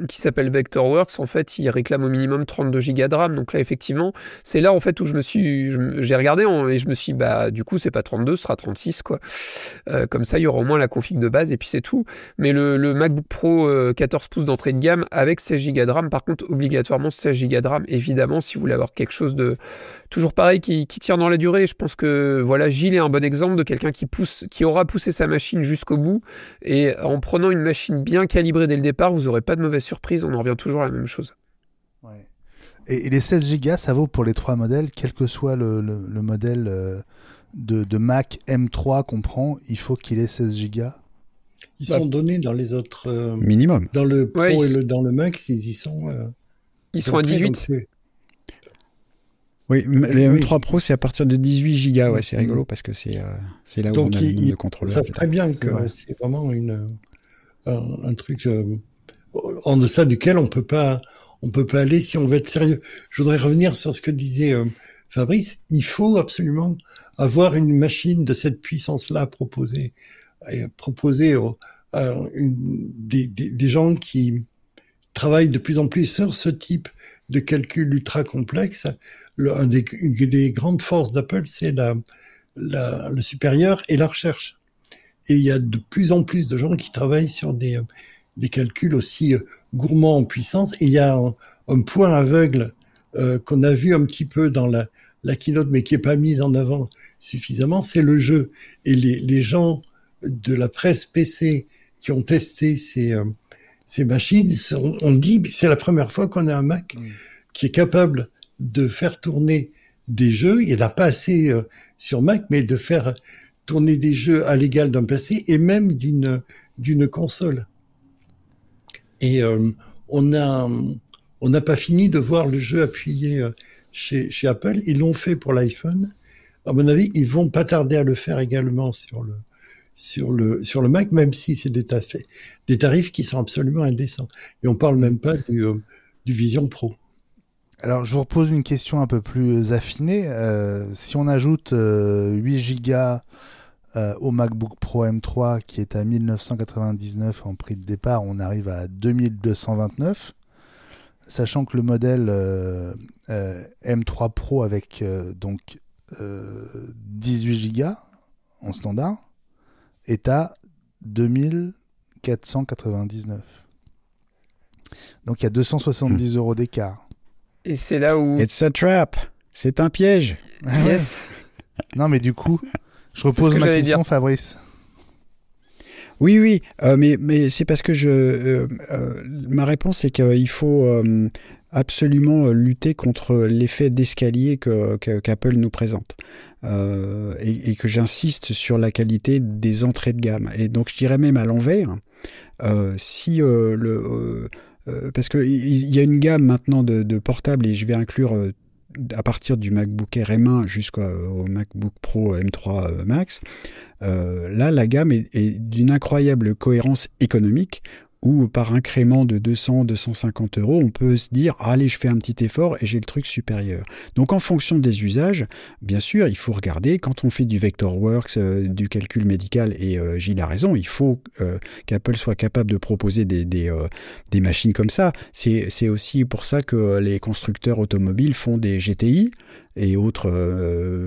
qui s'appelle Vectorworks, en fait, il réclame au minimum 32 Go de RAM. Donc là, effectivement, c'est là en fait où je me suis, j'ai regardé et je me suis, bah, du coup, c'est pas 32, ce sera 36 quoi. Euh, comme ça, il y aura au moins la config de base et puis c'est tout. Mais le, le, MacBook Pro 14 euh, pouces d'entrée de gamme avec 16 Go de RAM, par contre, obligatoirement 16 Go de RAM, évidemment, si vous voulez avoir quelque chose de toujours pareil qui, qui tire dans la durée. Je pense que voilà, Gilles est un bon exemple de quelqu'un qui pousse, qui aura poussé sa machine jusqu'au bout et en prenant une machine bien calibrée dès le départ, vous aurez pas de mauvaise surprise, on en revient toujours à la même chose.
Et, les 16 Go, ça vaut pour les trois modèles, quel que soit le, modèle euh, de, Mac M3 qu'on prend, il faut qu'il ait 16 Go
Ils sont donnés dans les autres. Euh,
Minimum.
Dans le Pro et le, dans le Max, ils y sont. Euh,
ils sont à 18
oui, les M3 Pro, c'est à partir de 18 Go. Ouais, c'est rigolo parce que c'est là où on a le de contrôleurs.
Ça très bien que c'est vraiment une, un, truc en deçà duquel on peut pas on peut pas aller si on veut être sérieux. Je voudrais revenir sur ce que disait euh, Fabrice. Il faut absolument avoir une machine de cette puissance-là proposée, proposer à des, des, gens qui travaillent de plus en plus sur ce type de calcul ultra complexe. Des, une des grandes forces d'Apple, c'est la, la, le supérieur et la recherche. Et il y a de plus en plus de gens qui travaillent sur des, des calculs aussi euh, gourmands en puissance. Et il y a un, point aveugle euh, qu'on a vu un petit peu dans la, la keynote, mais qui est pas mise en avant suffisamment, c'est le jeu. Et les, les gens de la presse PC qui ont testé ces, euh, ces machines, on, dit c'est la première fois qu'on a un Mac qui est capable de faire tourner des jeux. Il n'y en a pas assez sur Mac, mais de faire tourner des jeux à l'égal d'un PC et même d'une d'une console. Et euh, on a on n'a pas fini de voir le jeu appuyé euh, chez, chez Apple. Ils l'ont fait pour l'iPhone. À mon avis, ils vont pas tarder à le faire également sur le sur le sur le Mac, même si c'est des, des tarifs qui sont absolument indécents. Et on parle même pas du, euh, du Vision Pro.
Alors, je vous repose une question un peu plus affinée. si on ajoute 8 Go euh, au MacBook Pro M3 qui est à 1999 en prix de départ, on arrive à 2229. Sachant que le modèle euh, euh, M3 Pro avec donc 18 Go en standard est à 2499. Donc il y a 270 hmm. euros d'écart.
Et c'est là où.
It's a trap. C'est un piège.
Yes.
non mais du coup, je repose ma question, Fabrice.
Oui, oui, euh, mais, mais c'est parce que je. Euh, euh, ma réponse est qu'il faut. Absolument lutter contre l'effet d'escalier que, qu'Apple nous présente. et, que j'insiste sur la qualité des entrées de gamme. Et donc je dirais même à l'envers, si le... parce qu'il y a une gamme maintenant de, portables et je vais inclure à partir du MacBook Air M1 jusqu'au MacBook Pro M3 Max, euh, là la gamme est d'une incroyable cohérence économique ou par incrément de 200, 250 euros, on peut se dire allez, je fais un petit effort et j'ai le truc supérieur. Donc en fonction des usages, bien sûr, il faut regarder quand on fait du Vectorworks, euh, du calcul médical, et euh, Gilles a raison, il faut euh, qu'Apple soit capable de proposer des, des, des machines comme ça. C'est aussi pour ça que les constructeurs automobiles font des GTI et autres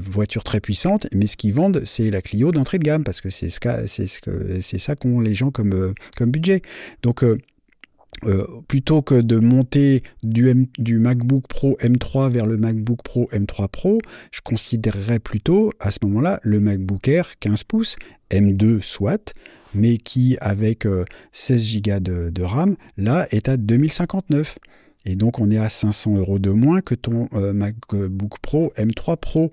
voitures très puissantes, mais ce qu'ils vendent, c'est la Clio d'entrée de gamme, parce que c'est ce, ça qu'ont les gens comme, comme budget. Donc, euh, euh, plutôt que de monter du, MacBook Pro M3 vers le MacBook Pro M3 Pro, je considérerais plutôt à ce moment-là le MacBook Air 15 pouces M2 soit, mais qui avec 16 euh, Go de, RAM, là est à 2059. Et donc on est à 500 euros de moins que ton MacBook Pro M3 Pro.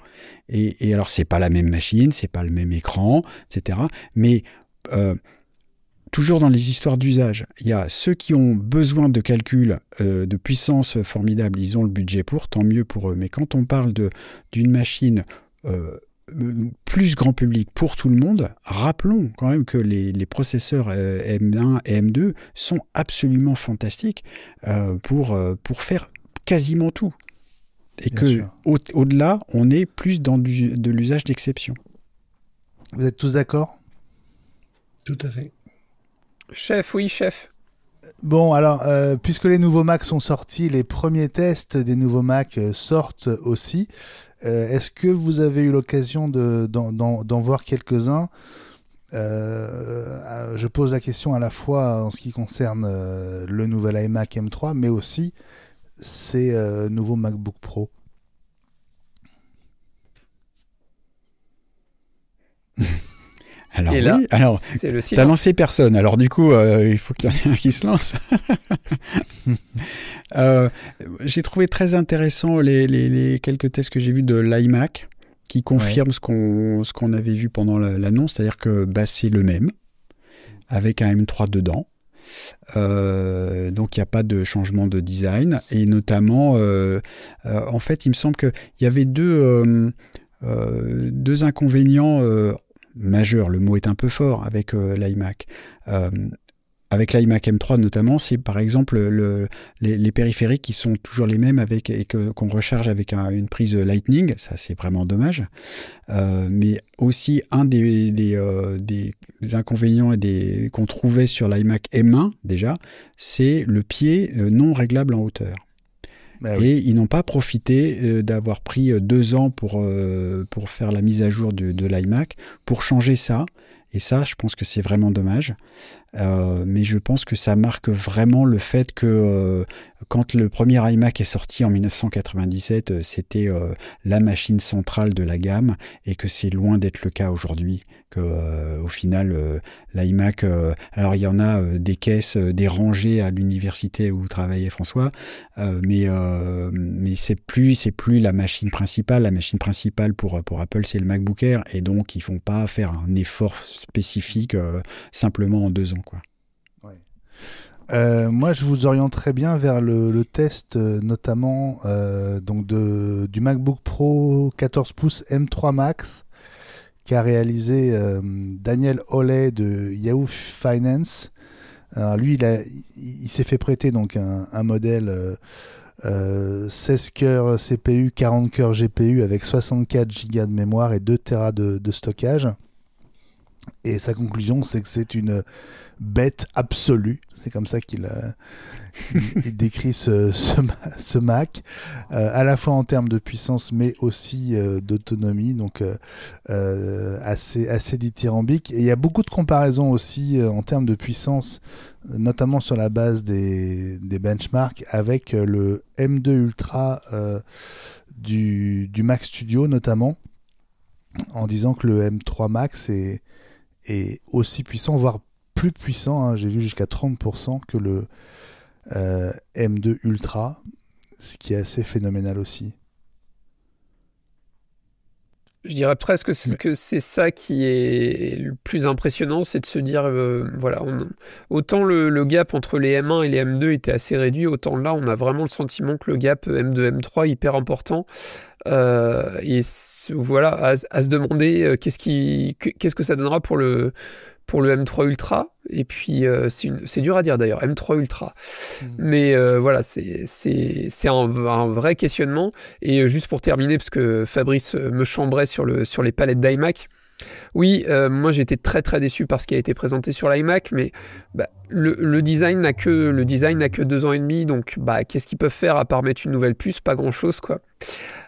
Et, alors c'est pas la même machine, c'est pas le même écran, etc. Mais toujours dans les histoires d'usage, il y a ceux qui ont besoin de calculs euh, de puissance formidable, ils ont le budget pour, tant mieux pour eux. Mais quand on parle d'une machine euh, plus grand public pour tout le monde, rappelons quand même que les, processeurs euh, M1 et M2 sont absolument fantastiques pour, pour faire quasiment tout. Et que au-delà, on est plus dans de l'usage d'exception.
Vous êtes tous d'accord?
Tout à fait.
Chef, oui, chef.
Bon, alors, euh, puisque les nouveaux Macs sont sortis, les premiers tests des nouveaux Macs euh, sortent aussi. Euh, est-ce que vous avez eu l'occasion d'en voir quelques-uns? Je pose la question à la fois en ce qui concerne le nouvel iMac M3, mais aussi ces nouveaux MacBook Pro.
Alors, oui, alors, t'as lancé personne. Alors, du coup, euh, il faut qu'il y en ait un qui se lance. euh, j'ai trouvé très intéressant les, les, les quelques tests que j'ai vus de l'iMac qui confirment ce qu'on ce qu'on avait vu pendant l'annonce, c'est-à-dire que bah, c'est le même avec un M3 dedans. Euh, donc il n'y a pas de changement de design et notamment, en fait, il me semble qu'il y avait deux deux inconvénients majeur, le mot est un peu fort avec euh, l'iMac. Euh, avec l'iMac M3 notamment, c'est par exemple les, périphériques qui sont toujours les mêmes avec et qu'on recharge avec une prise Lightning, ça c'est vraiment dommage. Euh, mais aussi un des, inconvénients qu'on trouvait sur l'iMac M1 déjà, c'est le pied non réglable en hauteur. Bah et ils n'ont pas profité euh, d'avoir pris euh, deux ans pour, euh, pour faire la mise à jour de, de l'iMac pour changer ça. Et ça, je pense que c'est vraiment dommage. mais je pense que ça marque vraiment le fait que quand le premier iMac est sorti en 1997, c'était la machine centrale de la gamme et que c'est loin d'être le cas aujourd'hui. Euh, au final, euh, l'iMac, euh, alors il y en a des caisses, des rangées à l'université où travaillait François, mais mais c'est plus c'est plus la machine principale. La machine principale pour pour Apple, c'est le MacBook Air, et donc ils font pas faire un effort spécifique simplement en deux ans, quoi.
moi, je vous orienterais bien vers le, test, notamment donc de, du MacBook Pro 14 pouces M3 Max qu'a réalisé euh, Daniel Oley de Yahoo Finance. Lui, il, il, s'est fait prêter donc un, modèle euh, 16 euh, cœurs CPU, 40 cœurs GPU avec 64 Go de mémoire et 2 Tera de stockage. Et sa conclusion, c'est que c'est une bête absolue. C'est comme ça qu'il il, décrit ce, Mac, euh, à la fois en termes de puissance, mais aussi euh, d'autonomie, donc euh, assez, dithyrambique. Et il y a beaucoup de comparaisons aussi en termes de puissance, notamment sur la base des, benchmarks, avec le M2 Ultra du, du Mac Studio notamment, en disant que le M3 Max est, est aussi puissant, voire plus puissant, hein. j'ai vu jusqu'à 30% que le euh, M2 Ultra. ce qui est assez phénoménal aussi.
Je dirais presque que c'est ça qui est le plus impressionnant, c'est de se dire, euh, voilà, autant le, gap entre les M1 et les M2 était assez réduit, autant là, on a vraiment le sentiment que le gap M2, M3 est hyper important. Euh, et voilà, à, se demander euh, qu'est-ce qui, qu'est-ce que ça donnera pour le, pour le M3 Ultra. Et puis, euh, c'est dur à dire d'ailleurs, M3 Ultra. Hmm. Mais euh, voilà, c'est un, un, vrai questionnement. Et euh, juste pour terminer, parce que Fabrice me chambrait sur, le, sur les palettes d'iMac. Oui, moi j'étais très très déçu par ce qui a été présenté sur l'iMac, mais bah, le, design n'a que le design n'a que deux ans et demi, donc bah qu'est-ce qu'ils peuvent faire à part mettre une nouvelle puce? Pas grand chose quoi.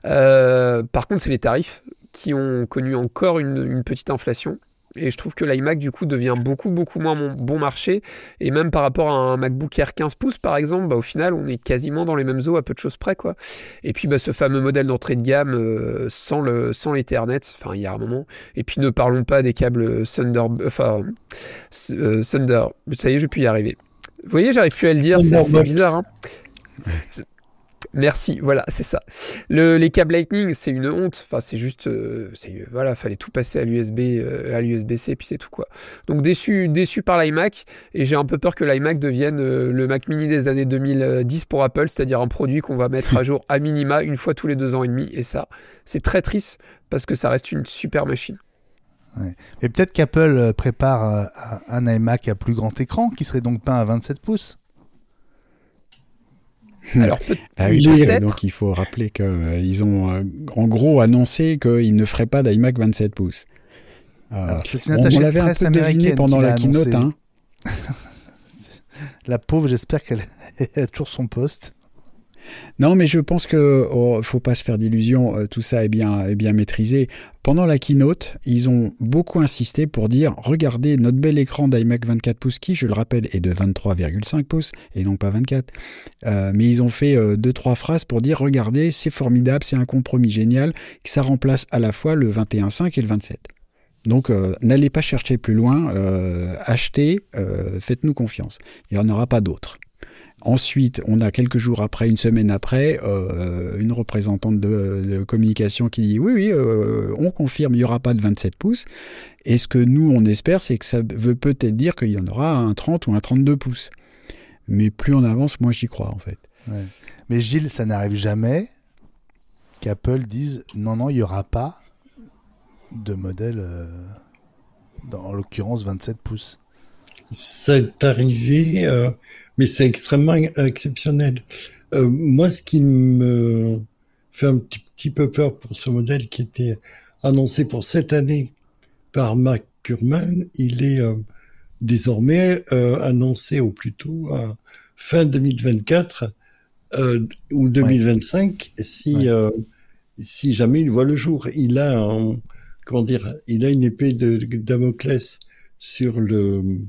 par contre, c'est les tarifs qui ont connu encore une petite inflation. Et je trouve que l'iMac, du coup, devient beaucoup, beaucoup moins bon marché. Et même par rapport à un MacBook Air 15 pouces, par exemple, bah, au final, on est quasiment dans les mêmes eaux à peu de choses près. Quoi. Et puis, bah, ce fameux modèle d'entrée de gamme euh, sans, le, sans l'Ethernet, enfin, il y a un moment. Et puis, ne parlons pas des câbles Thunder. Enfin, euh, Thunder. Ça y est, je peux y arriver. Vous voyez, j'arrive plus à le dire, c'est, bizarre. Hein Merci, voilà, c'est ça. Le, les câbles Lightning, c'est une honte. Enfin, c'est juste, euh, c'est, voilà, fallait tout passer à l'USB, euh, à l'USB-C, puis c'est tout quoi. Donc déçu, déçu par l'iMac, et j'ai un peu peur que l'iMac devienne euh, le Mac Mini des années 2010 pour Apple, c'est-à-dire un produit qu'on va mettre à jour à minima une fois tous les deux ans et demi. Et ça, c'est très triste parce que ça reste une super machine.
Mais peut-être qu'Apple prépare un iMac à plus grand écran, qui serait donc pas à 27 pouces.
Alors, ah donc il faut rappeler qu'ils euh, ont euh, en gros annoncé qu'ils ne feraient pas d'iMac 27 pouces.
Euh, c'est une on, l'avait un peu deviné pendant la keynote. Hein. la pauvre, j'espère qu'elle a toujours son poste.
Non, mais je pense que oh, faut pas se faire d'illusions. Euh, tout ça est bien, maîtrisé. Pendant la keynote, ils ont beaucoup insisté pour dire regardez notre bel écran d'iMac 24 pouces qui, je le rappelle, est de 23,5 pouces et non pas 24. Euh, mais ils ont fait euh, deux trois phrases pour dire regardez, c'est formidable, c'est un compromis génial, que ça remplace à la fois le 21,5 et le 27. Donc n'allez pas chercher plus loin, achetez, faites-nous confiance. Il n'y en aura pas d'autres. Ensuite, on a quelques jours après, une semaine après, euh, une représentante de, communication qui dit oui, oui, euh, on confirme, il n'y aura pas de 27 pouces. Et ce que nous, on espère, c'est que ça veut peut-être dire qu'il y en aura un 30 ou un 32 pouces. Mais plus on avance, moins j'y crois, en fait.
Mais Gilles, ça n'arrive jamais qu'Apple dise non, non, il n'y aura pas de modèle, euh, en l'occurrence 27 pouces.
C'est arrivé, euh, mais c'est extrêmement exceptionnel. Euh, moi, ce qui me fait un petit, petit, peu peur pour ce modèle qui était annoncé pour cette année par Mac Kurman, il est euh, désormais annoncé au plus tôt à fin 2024 ou 2025 si si jamais il voit le jour. Il a un, comment dire, il a une épée de, de Damoclès sur le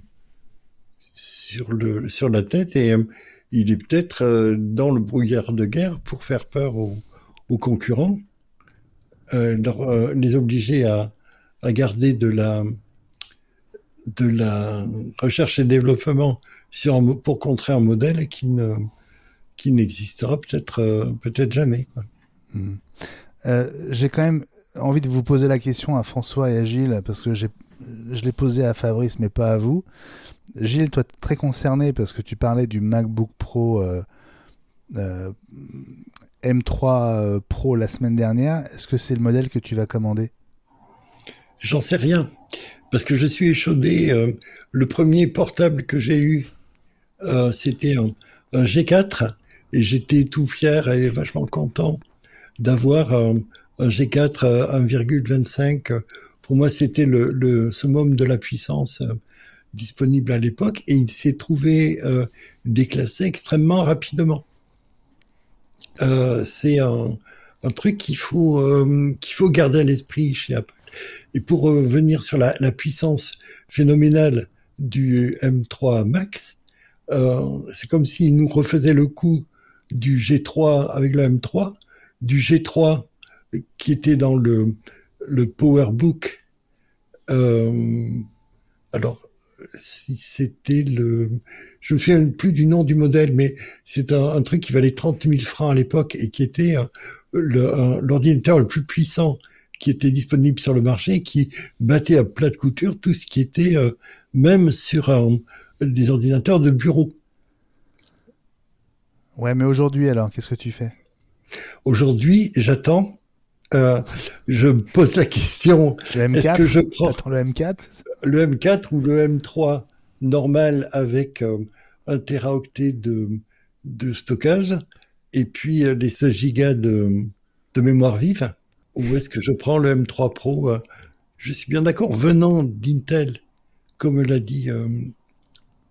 sur le sur la tête et euh, il est peut-être euh, dans le brouillard de guerre pour faire peur aux, concurrents, euh, les obliger à, à garder de la de la recherche et développement sur pour contrer un modèle qui ne qui n'existera peut-être peut-être jamais.
Mmh. J'ai quand même envie de vous poser la question à François et à Gilles parce que j'ai je l'ai posé à Fabrice mais pas à vous. Gilles, toi, très concerné parce que tu parlais du MacBook Pro euh, euh, M3 euh, Pro la semaine dernière. Est-ce que c'est le modèle que tu vas commander?
J'en sais rien. Parce que je suis échaudé. le premier portable que j'ai eu, c'était un, G4. Et j'étais tout fier et vachement content d'avoir un, G4 1,25. Pour moi, c'était le, le summum de la puissance disponible à l'époque et il s'est trouvé euh, déclassé extrêmement rapidement. Euh, c'est un, truc qu'il faut euh, qu'il faut garder à l'esprit chez Apple. Et pour revenir sur la, la, puissance phénoménale du M3 Max, c'est comme s'il nous refaisait le coup du G3 avec le M3, du G3 qui était dans le le PowerBook. alors si c'était le, je me souviens plus du nom du modèle, mais c'est un, truc qui valait 30 000 francs à l'époque et qui était l'ordinateur le, plus puissant qui était disponible sur le marché, qui battait à plat de couture tout ce qui était euh, même sur des ordinateurs de bureau.
Ouais, mais aujourd'hui alors, qu'est-ce que tu fais?
Aujourd'hui, j'attends. Euh, je pose la question.
Est-ce que je prends le M4
Le M4 ou le M3 normal avec euh, un teraoctet de, de stockage et puis euh, les 16 gigas de, de mémoire vive? Ou est-ce que je prends le M3 Pro Je suis bien d'accord. Venant d'Intel, comme l'a dit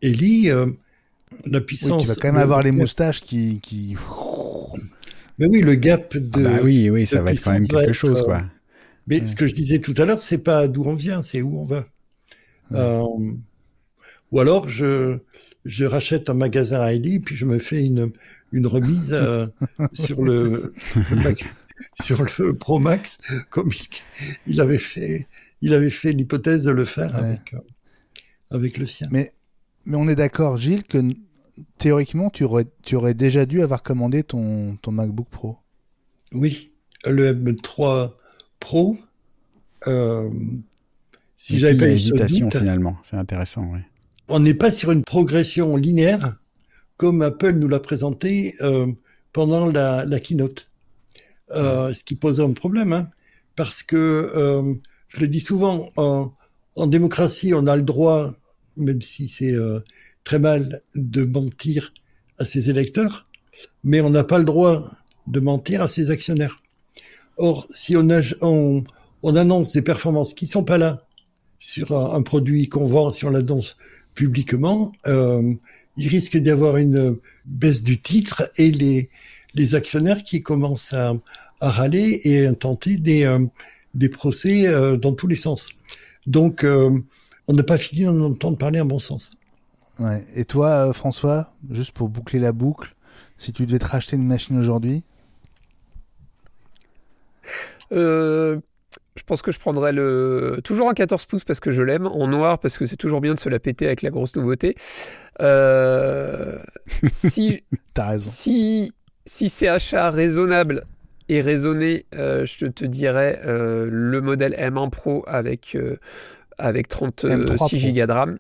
Ellie, la puissance.
Oui, tu vas quand même avoir les moustaches qui, qui.
Mais oui, le gap de.
Ah bah oui, oui, ça va être quand même quelque chose, quoi.
Mais ce que je disais tout à l'heure, c'est pas d'où on vient, c'est où on va. Euh, ou alors, je, je rachète un magasin à Eli, puis je me fais une, une remise euh, sur le, sur le Pro Max, comme il, avait fait, il avait fait l'hypothèse de le faire avec, euh, avec le sien.
Mais, mais on est d'accord, Gilles, que théoriquement, tu aurais, tu aurais déjà dû avoir commandé ton, ton MacBook Pro.
Oui, le M3 Pro. Euh, si j'avais pas
hésitation finalement, c'est intéressant. Oui.
On n'est pas sur une progression linéaire comme Apple nous l'a présenté euh, pendant la, la keynote, euh, ce qui posait un problème, hein, parce que euh, je le dis souvent, en, en, démocratie, on a le droit, même si c'est euh, très mal de mentir à ses électeurs, mais on n'a pas le droit de mentir à ses actionnaires. Or, si on, on, annonce des performances qui sont pas là sur un, produit qu'on vend, si on l'annonce publiquement, euh, il risque d'y avoir une baisse du titre et les, les actionnaires qui commencent à, râler et à tenter des, euh, des procès euh, dans tous les sens. Donc, euh, on n'a pas fini d'en entendre parler en bon sens.
Et toi, euh, François, juste pour boucler la boucle, si tu devais te racheter une machine aujourd'hui
euh, Je pense que je prendrais le toujours un 14 pouces parce que je l'aime, en noir parce que c'est toujours bien de se la péter avec la grosse nouveauté. Euh, si,
raison.
Si, si c'est achat raisonnable et raisonné, je te dirais le modèle M1 Pro avec, avec 36 Go de RAM.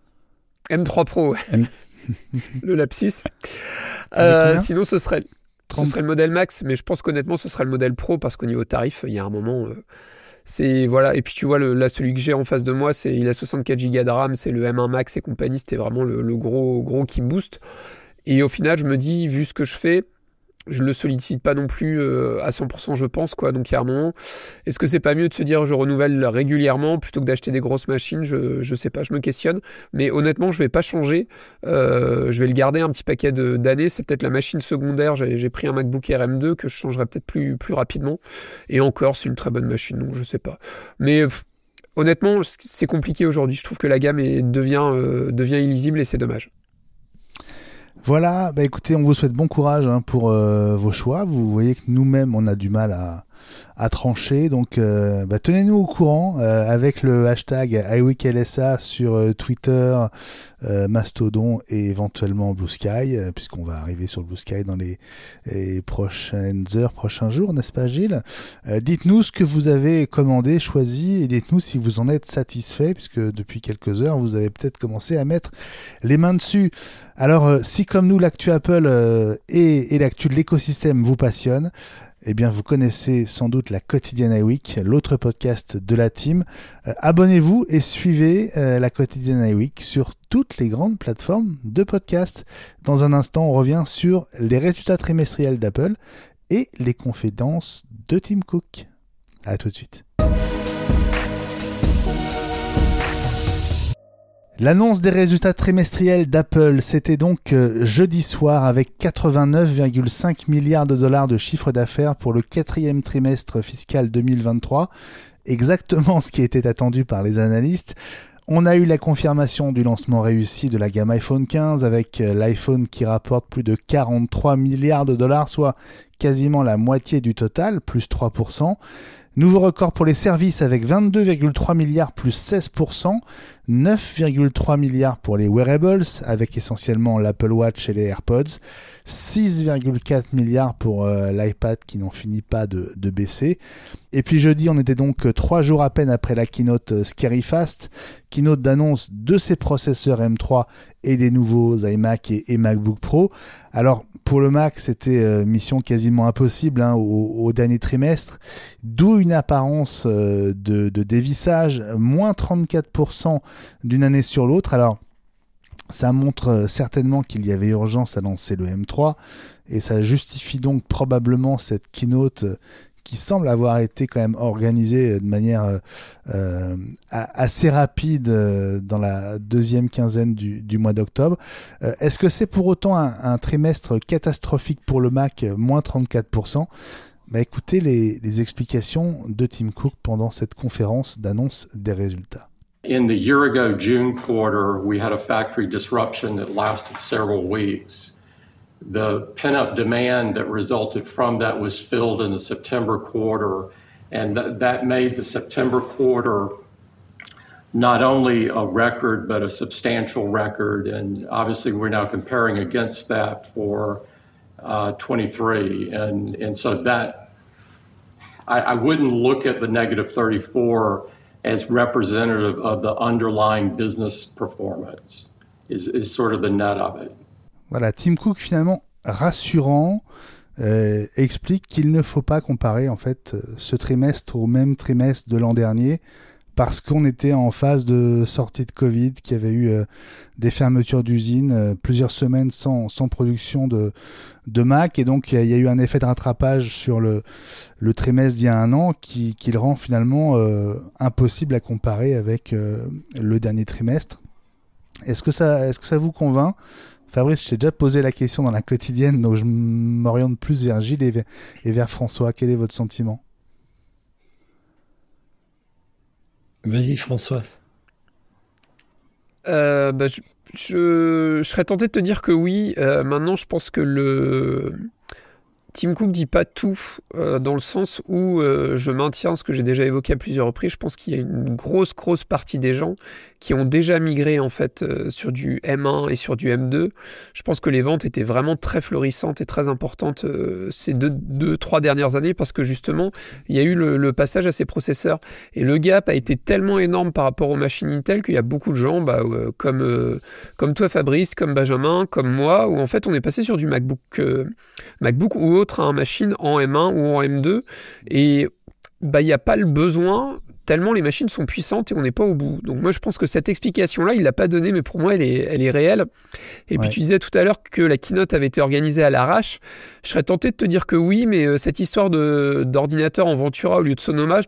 M3 Pro, le lapsus. Euh, sinon, ce serait, ce serait le modèle Max, mais je pense qu'honnêtement, ce serait le modèle Pro parce qu'au niveau tarif, il y a un moment. Euh, c'est voilà et puis tu vois le, là celui que j'ai en face de moi c'est il a 64 Go de RAM c'est le M1 Max et compagnie c'était vraiment le, le, gros gros qui booste et au final je me dis vu ce que je fais je le sollicite pas non plus euh, à 100% je pense quoi donc il est-ce que c'est pas mieux de se dire je renouvelle régulièrement plutôt que d'acheter des grosses machines je, je sais pas je me questionne. Mais honnêtement je vais pas changer. Euh, je vais le garder un petit paquet d'années. C'est peut-être la machine secondaire. J'ai pris un MacBook Air M2 que je changerai peut-être plus, plus rapidement. Et encore c'est une très bonne machine donc je sais pas. Mais honnêtement c'est compliqué aujourd'hui. Je trouve que la gamme est, devient, euh, devient illisible et c'est dommage
voilà, bah écoutez, on vous souhaite bon courage hein, pour euh, vos choix. Vous voyez que nous-mêmes, on a du mal à, à trancher. Donc, euh, bah, tenez-nous au courant euh, avec le hashtag iWeekLSA sur Twitter, Mastodon et éventuellement Blue Sky, puisqu'on va arriver sur Blue Sky dans les, les, prochaines heures, prochains jours, n'est-ce pas Gilles? Dites-nous ce que vous avez commandé, choisi, et dites-nous si vous en êtes satisfait, puisque depuis quelques heures, vous avez peut-être commencé à mettre les mains dessus. Alors, si comme nous, l'actu Apple et, et l'actu de l'écosystème vous passionne, eh bien, vous connaissez sans doute la quotidienne iWeek, l'autre podcast de la team. Euh, abonnez-vous et suivez euh, la quotidienne iWeek sur toutes les grandes plateformes de podcast. Dans un instant, on revient sur les résultats trimestriels d'Apple et les confidences de Tim Cook. À tout de suite. L'annonce des résultats trimestriels d'Apple, c'était donc euh, jeudi soir avec 89,5 milliards de dollars de chiffre d'affaires pour le quatrième trimestre fiscal 2023, exactement ce qui était attendu par les analystes. On a eu la confirmation du lancement réussi de la gamme iPhone 15 avec euh, l'iPhone qui rapporte plus de 43 milliards de dollars, soit quasiment la moitié du total, plus 3%. Nouveau record pour les services avec 22,3 milliards plus 16%, 9,3 milliards pour les wearables avec essentiellement l'Apple Watch et les AirPods, 6,4 milliards pour euh, l'iPad qui n'en finit pas de, baisser. Et puis jeudi, on était donc trois jours à peine après la keynote euh, Scary Fast, keynote d'annonce de ses processeurs M3 et des nouveaux iMac et, MacBook Pro. Alors pour le Mac, c'était euh, mission quasiment impossible hein, au, dernier trimestre, d'où une apparence de, de dévissage, moins 34% d'une année sur l'autre. Alors ça montre certainement qu'il y avait urgence à lancer le M3 et ça justifie donc probablement cette keynote qui semble avoir été quand même organisée de manière euh, assez rapide euh, dans la deuxième quinzaine du, mois d'octobre. Euh, est-ce que c'est pour autant un, trimestre catastrophique pour le Mac, moins 34% bah écoutez les explications de Tim Cook pendant cette conférence d'annonce des résultats.
In the year ago June quarter, we had a factory disruption that lasted several weeks. The pent up demand that resulted from that was filled in the September quarter, and th- that made the September quarter not only a record, but a substantial record. And obviously, we're now comparing against that for uh, 23. And, and so that, I, I wouldn't look at the negative 34 as representative of the underlying business performance, is, is sort of the net of it.
Voilà, Tim Cook finalement rassurant euh, explique qu'il ne faut pas comparer en fait ce trimestre au même trimestre de l'an dernier parce qu'on était en phase de sortie de Covid, qu'il y avait eu euh, des fermetures d'usines, euh, plusieurs semaines sans, sans production de, de Mac, et donc il y, a eu un effet de rattrapage sur le, le trimestre d'il y a un an qui, qui le rend finalement euh, impossible à comparer avec le dernier trimestre. Est-ce que ça, est-ce que ça vous convainc? Fabrice, je t'ai déjà posé la question dans la quotidienne, donc je m'oriente plus vers Gilles et vers François. Quel est votre sentiment?
Vas-y, François.
Euh, bah, je, serais tenté de te dire que oui. Euh, maintenant, je pense que le, Tim Cook dit pas tout euh, dans le sens où je maintiens ce que j'ai déjà évoqué à plusieurs reprises. Je pense qu'il y a une grosse grosse partie des gens qui ont déjà migré en fait euh, sur du M1 et sur du M2. Je pense que les ventes étaient vraiment très florissantes et très importantes ces deux, deux trois dernières années parce que justement il y a eu le, passage à ces processeurs et le gap a été tellement énorme par rapport aux machines Intel qu'il y a beaucoup de gens bah, comme comme toi Fabrice, comme Benjamin, comme moi où en fait on est passé sur du MacBook MacBook ou autre un machine en M1 ou en M2 et bah il n'y a pas le besoin tellement les machines sont puissantes et on n'est pas au bout. Donc moi je pense que cette explication-là, il l'a pas donnée, mais pour moi elle est, elle est réelle. Et puis tu disais tout à l'heure que la keynote avait été organisée à l'arrache. Je serais tenté de te dire que oui, mais euh, cette histoire d'ordinateur en Ventura au lieu de Sonoma,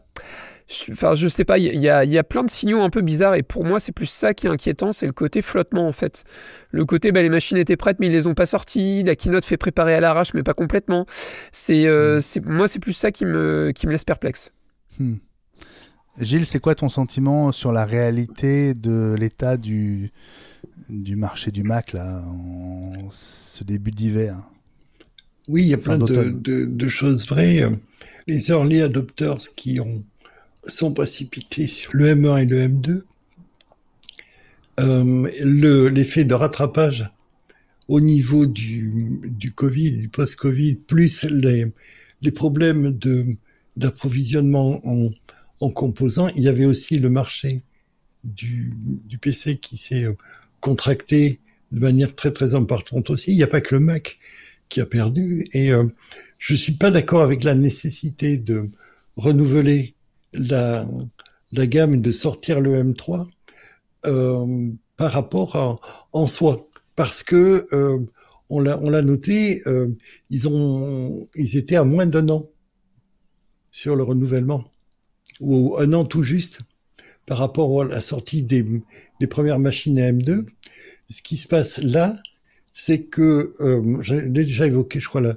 Enfin, je sais pas, il y a, y a, plein de signaux un peu bizarres et pour moi, c'est plus ça qui est inquiétant, c'est le côté flottement en fait. Le côté, bah, les machines étaient prêtes mais ils les ont pas sorties, la keynote fait préparer à l'arrache mais pas complètement. C'est, euh, hmm. moi, c'est plus ça qui me, qui me laisse perplexe. Hmm.
Gilles, c'est quoi ton sentiment sur la réalité de l'état du, du marché du Mac là, en ce début d'hiver?
Oui, il y a plein de, de, de, choses vraies. Les early adopters qui ont sont précipités sur le M1 et le M2. Euh, l'effet de rattrapage au niveau du, du Covid, du post-Covid, plus les, les problèmes de d'approvisionnement en, en composants. Il y avait aussi le marché du, PC qui s'est euh, contracté de manière très très importante aussi. Il n'y a pas que le Mac qui a perdu. Et euh, je suis pas d'accord avec la nécessité de renouveler la, gamme de sortir le M3 euh, par rapport en soi, parce que euh, on l'a noté, ils étaient à moins d'un an sur le renouvellement ou un an tout juste par rapport à la sortie des, des premières machines à M2. Ce qui se passe là, c'est que euh, je l'ai déjà évoqué, je crois là,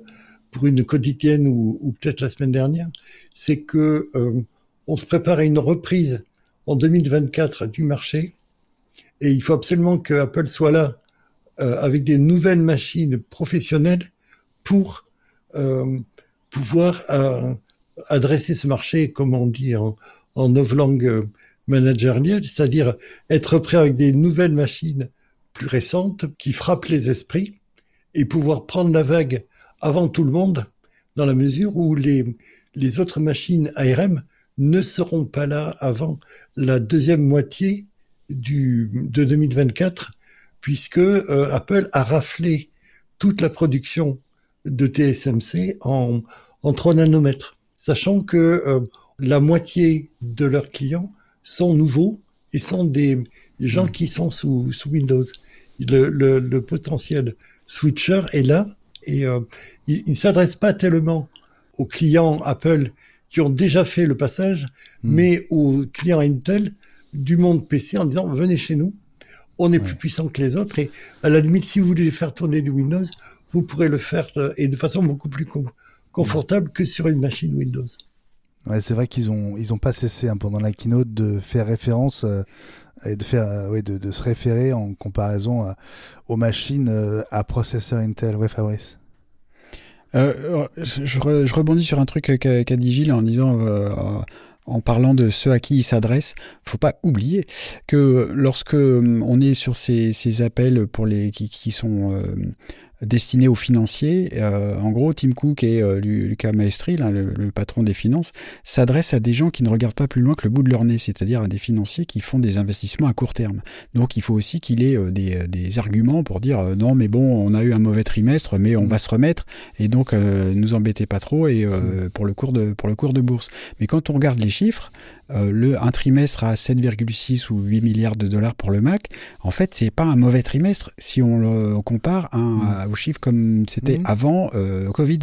pour une quotidienne ou, ou peut-être la semaine dernière, c'est que euh, on se prépare à une reprise en 2024 du marché et il faut absolument que Apple soit là euh, avec des nouvelles machines professionnelles pour euh, pouvoir euh, adresser ce marché, comme on dit en, en managériale, c'est-à-dire être prêt avec des nouvelles machines plus récentes qui frappent les esprits et pouvoir prendre la vague avant tout le monde dans la mesure où les, les autres machines ARM ne seront pas là avant la deuxième moitié du, de 2024 puisque euh, Apple a raflé toute la production de TSMC en, en 3 nanomètres, sachant que euh, la moitié de leurs clients sont nouveaux et sont des, gens qui sont sous, sous Windows. Le, le, le, potentiel switcher est là et euh, il ne s'adresse pas tellement aux clients Apple qui ont déjà fait le passage, hmm. mais aux clients Intel du monde PC en disant venez chez nous, on est plus puissant que les autres et à la limite si vous voulez faire tourner du Windows, vous pourrez le faire euh, et de façon beaucoup plus confortable que sur une machine Windows.
Ouais, c'est vrai qu'ils ont ils ont pas cessé hein, pendant la keynote de faire référence euh, et de faire euh, ouais, de, de, se référer en comparaison aux machines à processeur Intel. Ouais, Fabrice.
Euh, je, je, rebondis sur un truc qu'a dit Gilles en disant en parlant de ceux à qui il s'adresse, faut pas oublier que lorsque on est sur ces, ces appels pour les qui, qui sont euh, destiné aux financiers. Euh, en gros, Tim Cook et euh, Lucas Maestri, le, patron des finances, s'adressent à des gens qui ne regardent pas plus loin que le bout de leur nez, c'est-à-dire à des financiers qui font des investissements à court terme. Donc il faut aussi qu'il ait euh, des, arguments pour dire non mais bon, on a eu un mauvais trimestre, mais on va se remettre et donc nous embêtez pas trop et pour le cours de pour le cours de bourse. Mais quand on regarde les chiffres, euh, le, un trimestre à 7,6 ou 8 milliards de dollars pour le Mac, en fait, c'est pas un mauvais trimestre si on le compare un, mmh. aux chiffres comme c'était mmh. avant euh, Covid.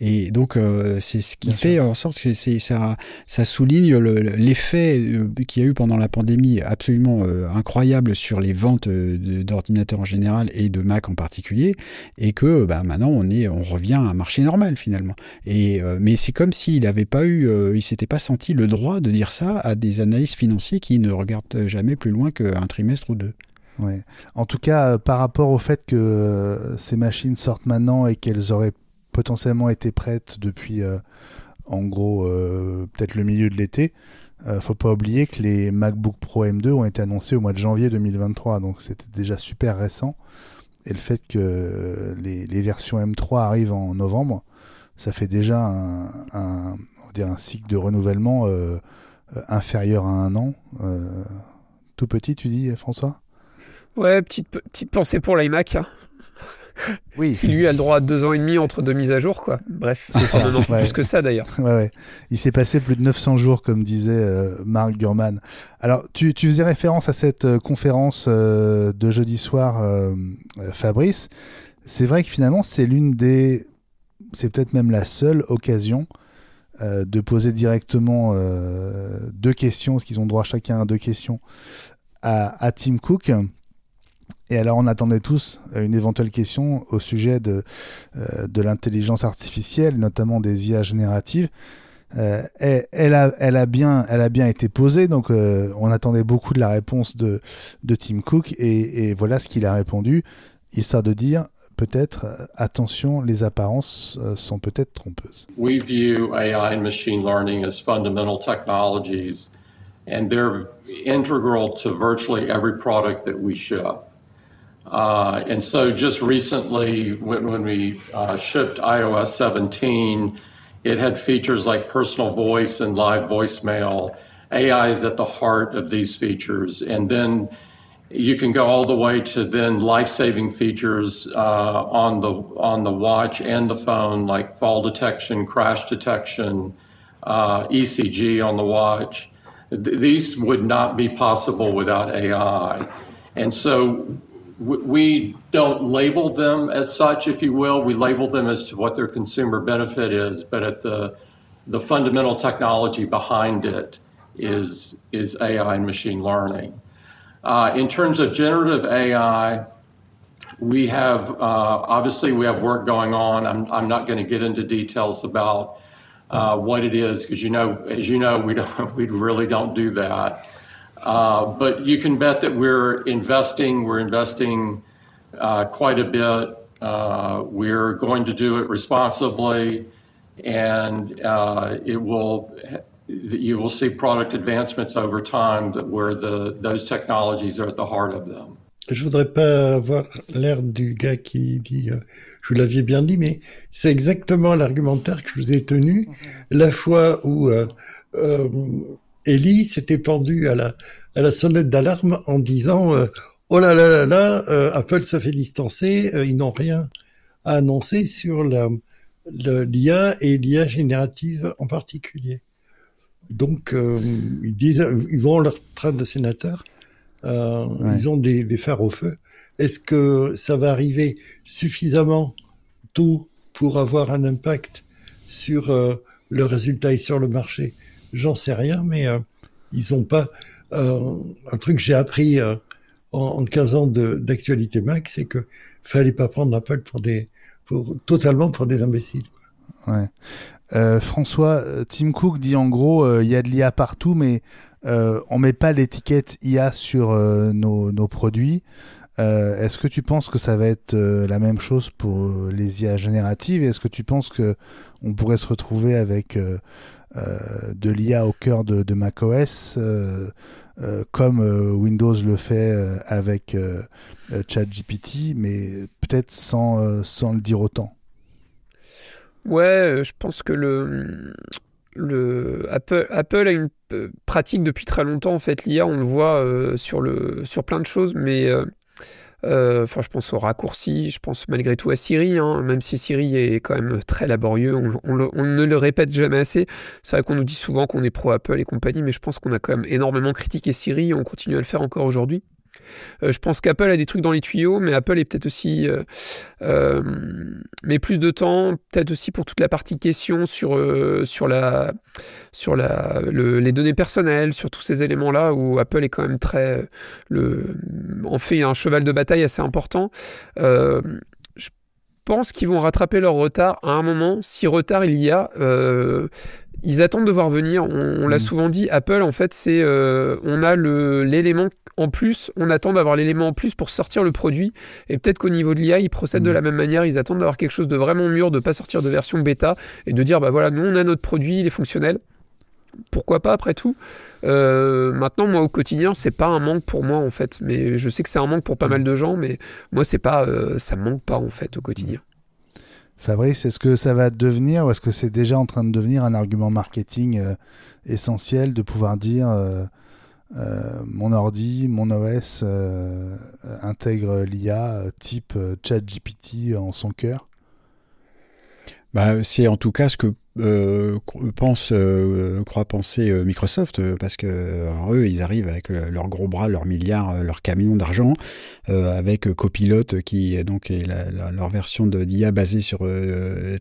Et donc, euh, c'est ce qui fait en sorte que ça, ça souligne l'effet euh, qu'il y a eu pendant la pandémie absolument euh, incroyable sur les ventes d'ordinateurs en général et de Mac en particulier, et que bah, maintenant on est, on revient à un marché normal finalement. Et mais c'est comme s'il n'avait pas eu, il s'était pas senti le droit de dire ça à des analystes financiers qui ne regardent jamais plus loin qu'un trimestre ou deux.
Ouais. En tout cas, par rapport au fait que ces machines sortent maintenant et qu'elles auraient potentiellement été prêtes depuis, euh, en gros, euh, peut-être le milieu de l'été. Euh, faut pas oublier que les MacBook Pro M2 ont été annoncés au mois de janvier 2023, donc c'était déjà super récent. Et le fait que les, versions M3 arrivent en novembre, ça fait déjà un, cycle de renouvellement inférieur à un an. tout petit, tu dis, François?
Ouais, petite, petite pensée pour l'iMac. Hein. Oui. Qui lui a le droit à deux ans et demi entre deux mises à jour, quoi. Bref, c'est ça. Non, plus que ça d'ailleurs.
Ouais, ouais. Il s'est passé plus de 900 jours, comme disait euh, Mark Gurman. Alors, tu, tu, faisais référence à cette euh, conférence euh, de jeudi soir, Fabrice. C'est vrai que finalement, c'est l'une des. C'est peut-être même la seule occasion de poser directement deux questions, parce qu'ils ont droit chacun à deux questions, à, à Tim Cook. Et alors on attendait tous euh, une éventuelle question au sujet de, euh, de l'intelligence artificielle, notamment des IA génératives. Euh, elle, a, elle, a bien, elle a bien été posée, donc on attendait beaucoup de la réponse de, de Tim Cook, et, voilà ce qu'il a répondu, histoire de dire peut-être, attention, les apparences sont peut-être trompeuses.
We view AI and machine learning as fundamental technologies, and they're integral to virtually every product that we ship. Uh, and so just recently, when, when we uh, shipped iOS 17, it had features like personal voice and live voicemail. AI is at the heart of these features. And then you can go all the way to then life-saving features uh, on the on the watch and the phone, like fall detection, crash detection, uh, ECG on the watch. Th- these would not be possible without AI. And so we don't label them as such, if you will. We label them as to what their consumer benefit is, but at the the fundamental technology behind it is is AI and machine learning. Uh, in terms of generative AI, we have uh, obviously we have work going on. I'm I'm not going to get into details about uh, what it is because you know, as you know, we don't we really don't do that. Uh, but you can bet that we're investing. We're investing uh, quite a bit. Uh, we're going to do it responsibly, and uh, it will you will see product advancements over time that where the those technologies are at the heart of them.
Je voudrais pas avoir l'air du gars qui dit, euh, je vous l'aviez bien dit, mais c'est exactement l'argumentaire que je vous ai tenu la fois où euh, euh, Ellie s'était pendu à la à la sonnette d'alarme en disant euh, oh là là là là, euh, Apple se fait distancer, ils n'ont rien à annoncer sur la l'IA et l'IA générative en particulier. Donc, euh, ils disent, ils vont leur train de sénateur, euh, ils ont des, des fers au feu. Est-ce que ça va arriver suffisamment tôt pour avoir un impact sur euh, le résultat et sur le marché? J'en sais rien, mais euh, ils ont pas euh, un truc que j'ai appris en, en 15 ans d'actualité Mac, c'est que fallait pas prendre Apple pour des pour totalement pour des imbéciles.
Euh, François, Tim Cook dit en gros, il y a de l'IA partout, mais euh, on met pas l'étiquette IA sur euh, nos, nos, produits. Est-ce que tu penses que ça va être la même chose pour les IA génératives? Est-ce que tu penses que on pourrait se retrouver avec de l'IA au cœur de, macOS comme Windows le fait avec ChatGPT, mais peut-être sans, le dire autant.
Ouais, je pense que le, le Apple, a une pratique depuis très longtemps. En fait l'IA on le voit euh, sur le plein de choses mais euh, euh, enfin je pense au raccourci je pense malgré tout à Siri hein, même si Siri est quand même très laborieux on, on ne le répète jamais assez. C'est vrai qu'on nous dit souvent qu'on est pro Apple et compagnie mais je pense qu'on a quand même énormément critiqué Siri et on continue à le faire encore aujourd'hui euh, je pense qu'Apple a des trucs dans les tuyaux, mais Apple est peut-être aussi, euh, euh, mais plus de temps, peut-être aussi pour toute la partie question sur sur la sur la le, les données personnelles, sur tous ces éléments-là où Apple est quand même très le en fait un cheval de bataille assez important. Je pense qu'ils vont rattraper leur retard à un moment. Si retard il y a, ils attendent de voir venir. On, on l'a mmh. souvent dit, Apple, en fait, c'est euh, on a l'élément en plus, on attend d'avoir l'élément en plus pour sortir le produit. Et peut-être qu'au niveau de l'IA, ils procèdent mmh. de la même manière. Ils attendent d'avoir quelque chose de vraiment mûr, de pas sortir de version bêta et de dire bah voilà, nous on a notre produit, il est fonctionnel. Pourquoi pas après tout euh, Maintenant, moi au quotidien, c'est pas un manque pour moi en fait. Mais je sais que c'est un manque pour pas mmh. mal de gens, mais moi c'est pas, euh, ça me manque pas en fait au quotidien.
Fabrice, est-ce que ça va devenir ou est-ce que c'est déjà en train de devenir un argument marketing euh, essentiel de pouvoir dire euh, euh, mon ordi, mon OS intègre l'IA type ChatGPT en son cœur?
Bah, C'est en tout cas ce que euh, pense, euh, croit penser euh, Microsoft, euh, parce que eux, ils arrivent avec leurs gros bras, leurs milliards, leurs camions d'argent, avec Copilot, qui donc est la, leur version d'IA basée sur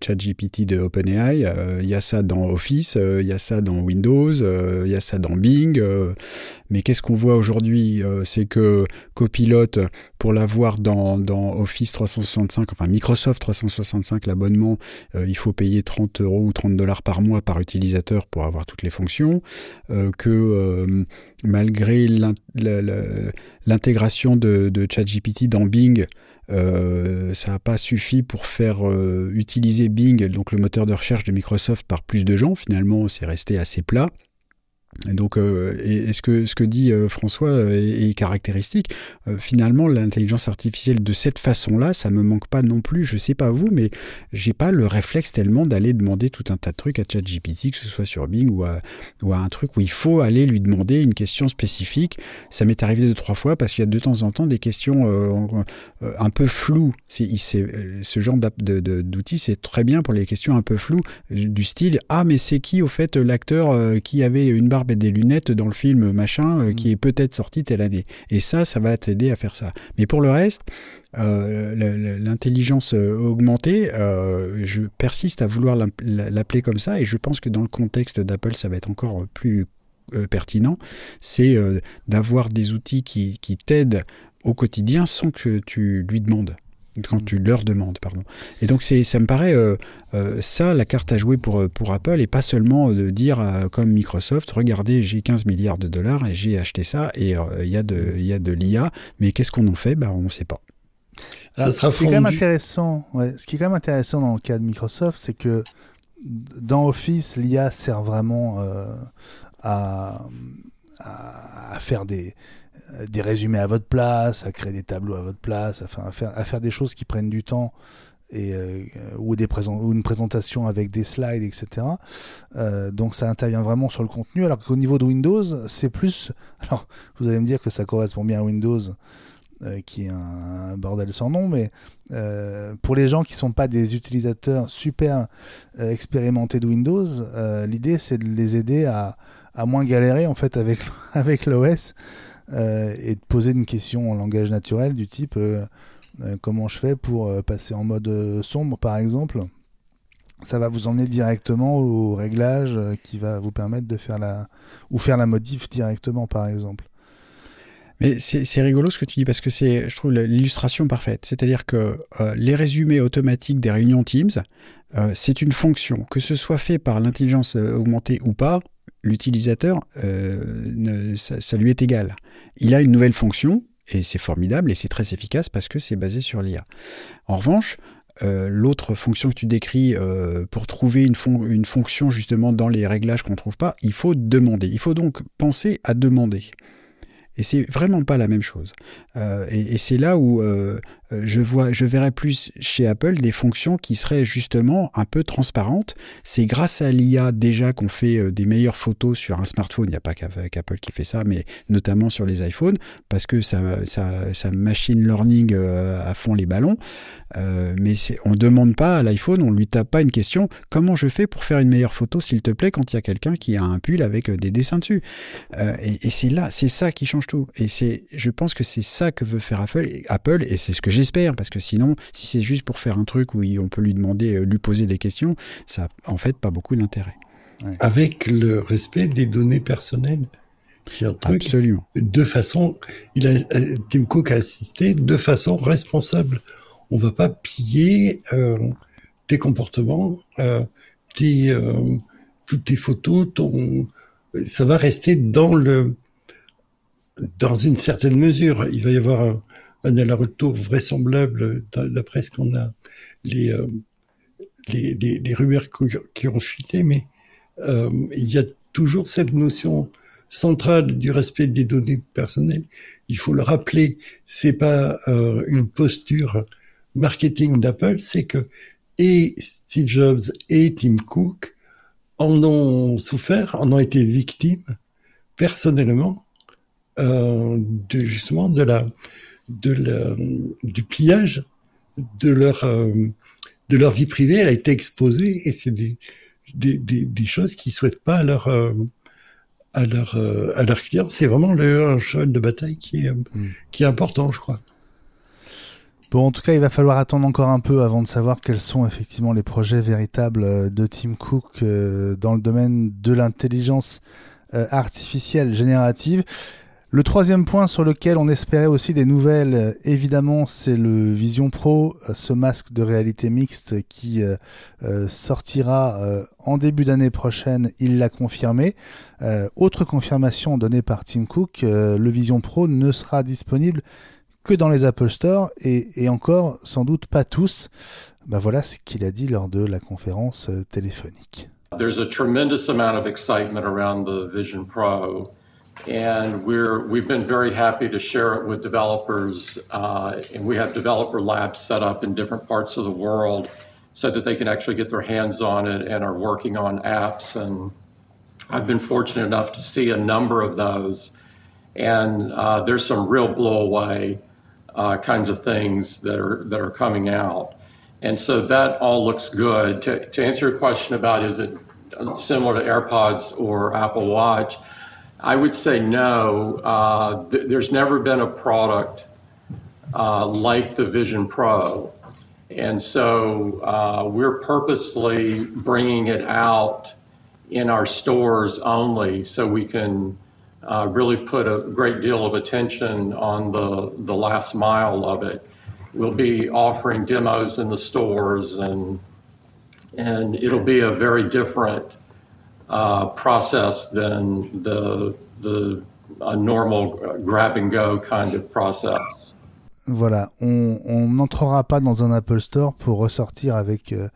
ChatGPT de OpenAI. Il y a ça dans Office, il y a ça dans Windows, il y a ça dans Bing. mais qu'est-ce qu'on voit aujourd'hui C'est que Copilot, pour l'avoir dans, dans Office 365, enfin Microsoft 365, l'abonnement, il faut payer 30 euros ou 30 dollars par mois par utilisateur pour avoir toutes les fonctions, euh, que euh, malgré l'intégration de, ChatGPT dans Bing, euh, ça n'a pas suffi pour faire utiliser Bing, donc le moteur de recherche de Microsoft, par plus de gens. Finalement, c'est resté assez plat. Donc, euh, et, ce, que, ce que dit euh, François euh, est, est caractéristique. Euh, finalement, l'intelligence artificielle de cette façon-là, ça me manque pas non plus. Je sais pas vous, mais j'ai pas le réflexe tellement d'aller demander tout un tas de trucs à ChatGPT, que ce soit sur Bing ou à, ou à un truc où il faut aller lui demander une question spécifique. Ça m'est arrivé deux trois fois parce qu'il y a de temps en temps des questions euh, un peu floues. C'est, ce genre d'outil, c'est très bien pour les questions un peu floues, du style ah mais c'est qui au fait l'acteur qui avait une barbe et des lunettes dans le film machin euh, qui mm. est peut-être sorti telle année. Et ça, ça va t'aider à faire ça. Mais pour le reste, euh, l'intelligence euh, augmentée, euh, je persiste à vouloir l'appeler comme ça et je pense que dans le contexte d'Apple, ça va être encore plus pertinent. C'est d'avoir des outils qui, qui t'aident au quotidien sans que tu lui demandes quand tu leur demandes, pardon. Et donc c'est, ça me paraît euh, euh, ça la carte à jouer pour, pour Apple et pas seulement de dire euh, comme Microsoft, regardez j'ai 15 milliards de dollars et j'ai acheté ça et il euh, y a de il y a de l'IA, mais qu'est-ce qu'on en fait? Ben on ne sait pas.
Alors, ce qui est quand même intéressant, ouais, ce qui est quand même intéressant dans le cas de Microsoft, c'est que dans Office, l'IA sert vraiment à, à, faire des, des résumés à votre place, à créer des tableaux à votre place, à faire, faire, des choses qui prennent du temps et ou, des ou une présentation avec des slides, etc. donc ça intervient vraiment sur le contenu, alors qu'au niveau de Windows, c'est plus... Alors, vous allez me dire que ça correspond bien à Windows, euh, qui est un, bordel sans nom, mais euh, pour les gens qui ne sont pas des utilisateurs super euh, expérimentés de Windows, l'idée c'est de les aider à, à, moins galérer en fait avec, avec l'OS et de poser une question en langage naturel du type comment je fais pour passer en mode sombre par exemple? Ça va vous emmener directement au réglage qui va vous permettre de faire la ou faire la modif directement par exemple.
Mais c'est rigolo ce que tu dis parce que c'est, je trouve, l'illustration parfaite. C'est-à-dire que euh, les résumés automatiques des réunions Teams, euh, c'est une fonction. Que ce soit fait par l'intelligence euh, augmentée ou pas, l'utilisateur, ça, ça, lui est égal. Il a une nouvelle fonction et c'est formidable et c'est très efficace parce que c'est basé sur l'IA. En revanche, l'autre fonction que tu décris pour trouver une, fonction justement dans les réglages qu'on ne trouve pas, il faut demander. Il faut donc penser à demander. Et c'est vraiment pas la même chose. Euh, et, c'est là où euh, je vois, je verrais plus chez Apple des fonctions qui seraient justement un peu transparentes. C'est grâce à l'IA déjà qu'on fait euh, des meilleures photos sur un smartphone. Il n'y a pas qu'Apple qui fait ça, mais notamment sur les iPhones, parce que ça, machine learning à fond les ballons. mais on ne demande pas à l'iPhone, on lui tape pas une question. Comment je fais pour faire une meilleure photo, s'il te plaît, quand il y a quelqu'un qui a un pull avec des dessins dessus? Et, et c'est là, c'est ça qui change tout. Et c'est, je pense que c'est ça que veut faire Apple, Apple et c'est ce que j'espère, parce que sinon, si c'est juste pour faire un truc où on peut lui demander, euh, lui poser des questions, ça n'a en fait pas beaucoup d'intérêt.
Avec le respect des données personnelles. Qui est un truc
Absolument.
De façon, il a, Tim Cook a assisté de façon responsable. On va pas piller euh, tes comportements, euh, tes, euh, toutes tes photos, ton, ça va rester dans le, dans une certaine mesure, il va y avoir un, un aller-retour vraisemblable d'après ce qu'on a les, euh, les, les, les, rumeurs qui ont fuité, mais euh, il y a toujours cette notion centrale du respect des données personnelles. Il faut le rappeler, c'est pas euh, une posture marketing d'Apple, c'est que et Steve Jobs et Tim Cook en ont souffert, en ont été victimes personnellement euh, de, justement de la, de la, du pillage de leur, euh, de leur vie privée. Elle a été exposée et c'est des, des, des, des, choses qu'ils souhaitent pas à leur, euh, à leur, à leurs clients. C'est vraiment le, un cheval de bataille qui est, mm. qui est important, je crois.
Bon, en tout cas, il va falloir attendre encore un peu avant de savoir quels sont effectivement les projets véritables de Tim Cook dans le domaine de l'intelligence artificielle générative. Le troisième point sur lequel on espérait aussi des nouvelles, euh, évidemment, c'est le Vision Pro, euh, ce masque de réalité mixte qui euh, sortira en début d'année prochaine, il l'a confirmé. autre confirmation donnée par Tim Cook, le Vision Pro ne sera disponible que dans les Apple Store et, encore sans doute pas tous. Ben voilà ce qu'il a dit lors de la conférence téléphonique.
There's a tremendous amount of excitement around the Vision Pro. And we're we've been very happy to share it with developers. Uh, and we have developer labs set up in different parts of the world so that they can actually get their hands on it and are working on apps. And I've been fortunate enough to see a number of those, and uh, there's some real blow away uh, kinds of things that are that are coming out. And so that all looks good. To answer your question about is it similar to AirPods or Apple Watch? I would say no. Uh, th- there's never been a product uh, like the Vision Pro. And so uh, we're purposely bringing it out in our stores only so we can uh, really put a great deal of attention on the, the last mile of it. We'll be offering demos in the stores and and it'll be a very different uh, process than the, the a normal grab and go kind of process.
Voilà, on n'entrera pas dans un Apple Store pour ressortir avec euh,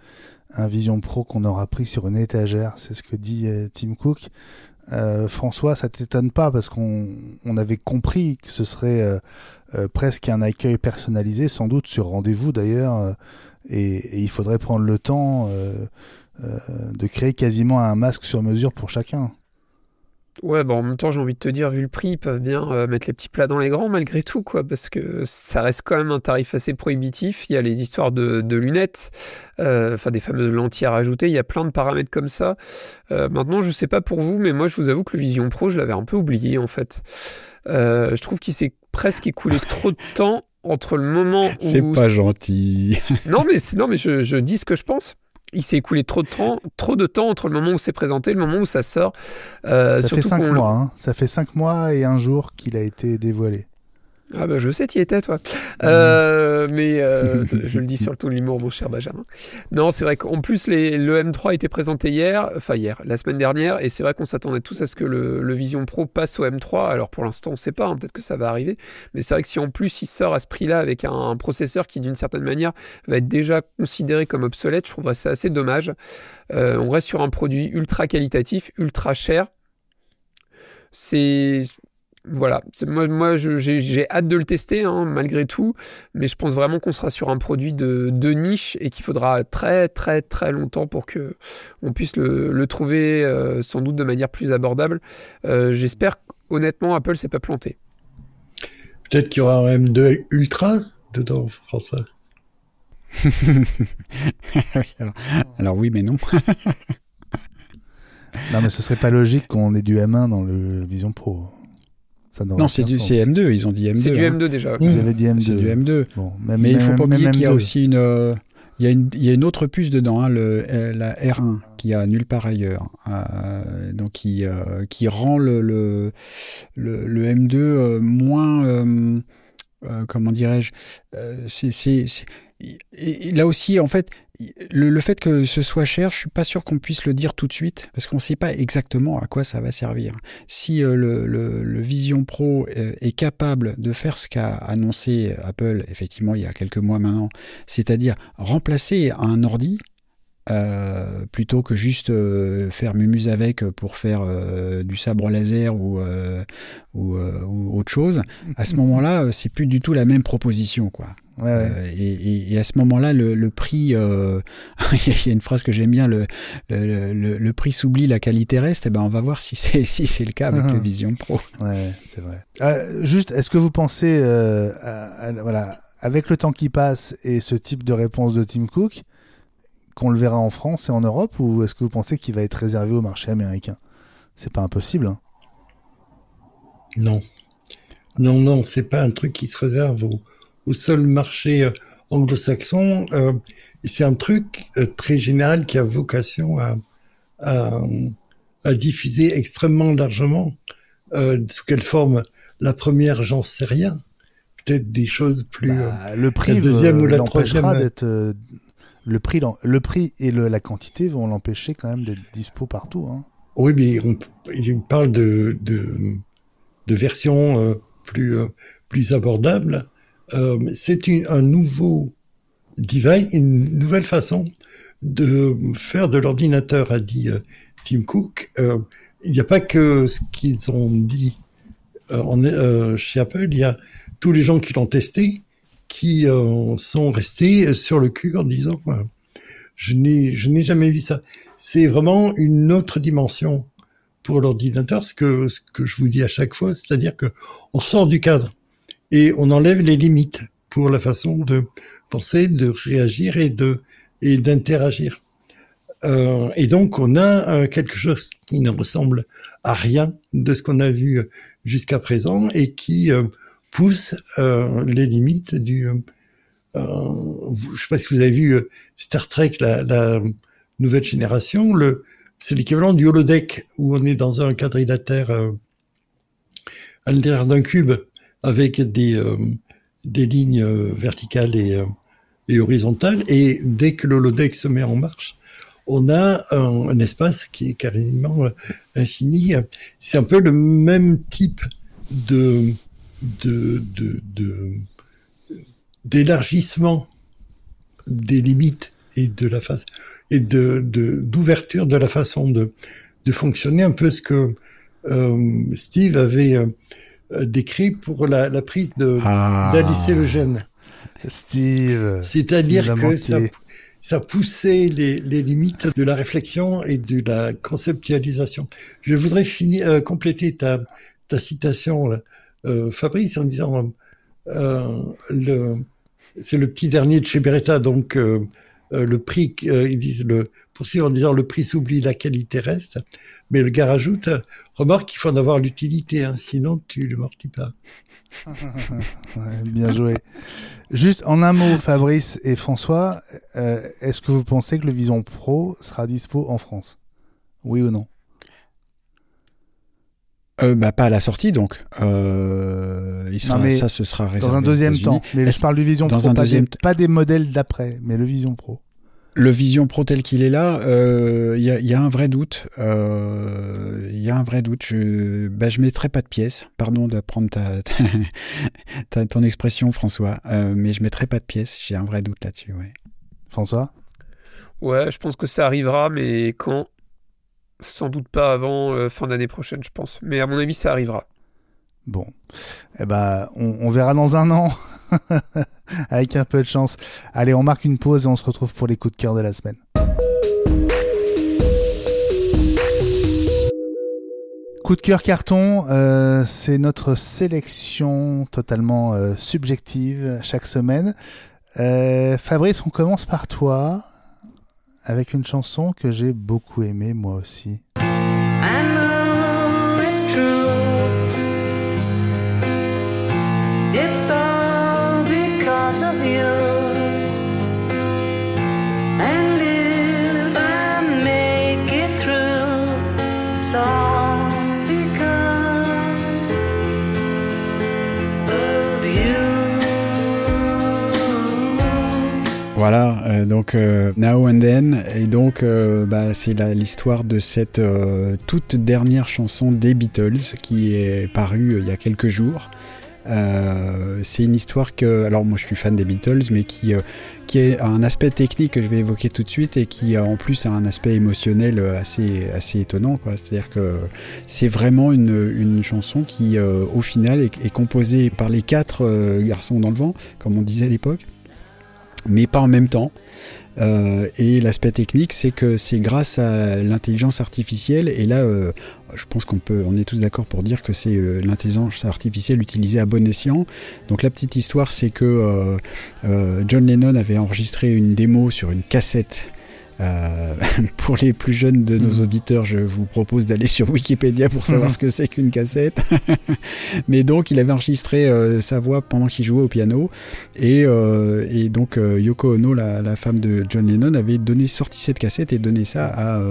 un Vision Pro qu'on aura pris sur une étagère. C'est ce que dit Tim Cook. François, ça t'étonne pas parce qu'on on avait compris que ce serait presque un accueil personnalisé, sans doute sur rendez-vous d'ailleurs, et, il faudrait prendre le temps de créer quasiment un masque sur mesure pour chacun.
Ouais, bon, en même temps, j'ai envie de te dire, vu le prix, ils peuvent bien euh, mettre les petits plats dans les grands malgré tout, quoi, parce que ça reste quand même un tarif assez prohibitif. Il y a les histoires de, lunettes, euh, enfin des fameuses lentilles à rajouter, il y a plein de paramètres comme ça. Euh, maintenant, je sais pas pour vous, mais moi, je vous avoue que le Vision Pro, je l'avais un peu oublié, en fait. je trouve qu'il s'est presque écoulé trop de temps entre le moment où...
C'est pas gentil.
non, mais, non, mais je, je dis ce que je pense il s'est écoulé trop de temps, trop de temps entre le moment où c'est présenté et le moment où ça sort.
Euh, ça fait cinq mois. Hein. Ça fait cinq mois et un jour qu'il a été dévoilé.
Ah bah je sais, y étais toi. Euh, mais euh, je le dis sur le ton de l'humour, mon cher Benjamin. Non, c'est vrai qu'en plus les, le M3 a été présenté hier, enfin hier, la semaine dernière, et c'est vrai qu'on s'attendait tous à ce que le, Vision Pro passe au M3. Alors pour l'instant, on ne sait pas, hein, peut-être que ça va arriver. Mais c'est vrai que si en plus il sort à ce prix-là avec un, processeur qui d'une certaine manière va être déjà considéré comme obsolète, je trouverais ça assez dommage. Euh, on reste sur un produit ultra qualitatif, ultra cher. C'est voilà, moi, moi j'ai hâte de le tester hein, malgré tout, mais je pense vraiment qu'on sera sur un produit de, niche et qu'il faudra très très très longtemps pour que on puisse le, trouver euh, sans doute de manière plus abordable. Euh, j'espère honnêtement Apple s'est pas planté.
Peut-être qu'il y aura un M2 Ultra dedans, François.
alors, oui, mais non.
non, mais ce serait pas logique qu'on ait du M1 dans le Vision Pro
non, c'est du M2, ils ont dit M2.
C'est du M2 hein. déjà.
Vous avez dit M2.
C'est du M2. Bon, mais il faut pas oublier qu'il y a aussi une, euh, il, y a une, il y a une autre puce dedans, hein, le, euh, la R1, qui a nulle part ailleurs. Euh, donc qui, euh, qui rend le, le, le, le M2 moins, comment dirais-je, c'est et là aussi, en fait, le, fait que ce soit cher, je suis pas sûr qu'on puisse le dire tout de suite, parce qu'on ne sait pas exactement à quoi ça va servir. Si euh, le, Vision Pro euh, est capable de faire ce qu'a annoncé Apple, effectivement, il y a quelques mois maintenant, c'est-à-dire remplacer un ordi, euh, plutôt que juste faire mumuse avec pour faire du sabre laser ou, ou, ou, autre chose, à ce moment-là, c'est plus du tout la même proposition, quoi. Euh, et, à ce moment-là, le, prix, euh, il y a une phrase que j'aime bien, le, le, prix s'oublie, la qualité reste. Et eh ben, on va voir si c'est si c'est le cas avec le Vision Pro.
Ouais, c'est vrai. Euh, juste, est-ce que vous pensez, voilà, avec le temps qui passe et ce type de réponse de Tim Cook, qu'on le verra en France et en Europe, ou est-ce que vous pensez qu'il va être réservé au marché américain? C'est pas impossible. Hein.
non, non, non, c'est pas un truc qui se réserve au au seul marché euh, anglo-saxon. Euh, c'est un truc euh, très général qui a vocation à, à, diffuser extrêmement largement. sous quelle forme? La première, j'en sais rien. Peut-être des choses plus.
Bah, le prix, la deuxième ou la troisième. d'être. le prix, le prix et le, la quantité vont l'empêcher quand même d'être dispo partout. Hein.
Oui, mais on, il parle de, de, de versions plus, plus abordables euh, c'est un nouveau device, une nouvelle façon de faire de l'ordinateur, a dit euh, Tim Cook. Euh, il n'y a pas que ce qu'ils ont dit chez Apple, il y a tous les gens qui l'ont testé qui sont restés sur le cul en disant je n'ai je n'ai jamais vu ça. C'est vraiment une autre dimension pour l'ordinateur, ce que ce que je vous dis à chaque fois, c'est-à-dire que on sort du cadre et on enlève les limites pour la façon de penser, de réagir et de et d'interagir. Euh, et donc on a euh, quelque chose qui ne ressemble à rien de ce qu'on a vu jusqu'à présent et qui euh, pousse euh, les limites du. je ne sais pas si vous avez vu Star Trek, la, la nouvelle génération. Le, c'est l'équivalent du holodeck où on est dans un quadrilatère à l'intérieur d'un cube avec des, euh, des lignes euh, verticales et, euh, et horizontales. Et dès que l'holodeck se met en marche, on a un, espace qui est quasiment infini. C'est un peu le même type de, de, de, d'élargissement des limites et de la face et de d'ouverture de, la façon de de fonctionner un peu ce que euh, Steve avait euh, décrit pour la, la prise de ah. d'Alice.
Steve.
C'est-à-dire que ça, ça poussait les, les, limites de la réflexion et de la conceptualisation. Je voudrais finir, euh, compléter ta, ta citation, euh, Fabrice, en disant euh, le, c'est le petit dernier de chez Beretta, donc euh, euh, le prix, ils disent le poursuivre en disant le prix s'oublie, la qualité reste. Mais le gars rajoute, remarque qu'il faut en avoir l'utilité, hein, sinon tu le mortis pas.
bien joué. Juste en un mot, Fabrice et François, est-ce que vous pensez que le Vision Pro sera dispo en France? Oui ou non?
Euh, bah, pas à la sortie, donc. Euh, il sera, ça, ce sera réservé
Dans un deuxième temps. Mais je parle du Vision Pro, un pas, des, pas, des, modèles d'après, mais le Vision Pro.
Le Vision Pro tel qu'il est là, il euh, y, a, y, a, un vrai doute. Il euh, y a un vrai doute. Je bah, je mettrai pas de pièces. Pardon de prendre ta, ta, ton expression, François. Euh, mais je mettrai pas de pièces. J'ai un vrai doute là-dessus. Ouais.
François?
Ouais, je pense que ça arrivera, mais quand? Sans doute pas avant euh, fin d'année prochaine, je pense. Mais à mon avis, ça arrivera.
Bon, eh ben, on, verra dans un an, avec un peu de chance. Allez, on marque une pause et on se retrouve pour les coups de cœur de la semaine. Coup de cœur carton, euh, c'est notre sélection totalement euh, subjective chaque semaine. Fabrice, on commence par toi avec une chanson que j'ai beaucoup aimée moi aussi.
Voilà, euh, donc euh, Now and Then, et donc euh, bah, c'est l'histoire de cette toute dernière chanson des Beatles qui est parue il y a quelques jours. C'est une histoire que, alors moi je suis fan des Beatles, mais qui, qui a un aspect technique que je vais évoquer tout de suite et qui en plus a un aspect émotionnel assez, assez étonnant. C'est-à-dire que c'est vraiment une, une, chanson qui, au final, est, est, composée par les quatre garçons dans le vent, comme on disait à l'époque mais pas en même temps. Euh, et l'aspect technique, c'est que c'est grâce à l'intelligence artificielle, et là, euh, je pense qu'on peut, on est tous d'accord pour dire que c'est euh, l'intelligence artificielle utilisée à bon escient. Donc la petite histoire, c'est que John Lennon avait enregistré une démo sur une cassette euh, pour les plus jeunes de nos hmm. auditeurs, je vous propose d'aller sur Wikipédia pour savoir hmm. ce que c'est qu'une cassette. Mais donc, il avait enregistré euh, sa voix pendant qu'il jouait au piano. Et, euh, et donc, Yoko Ono, la, la, femme de John Lennon, avait donné, sorti cette cassette et donné ça à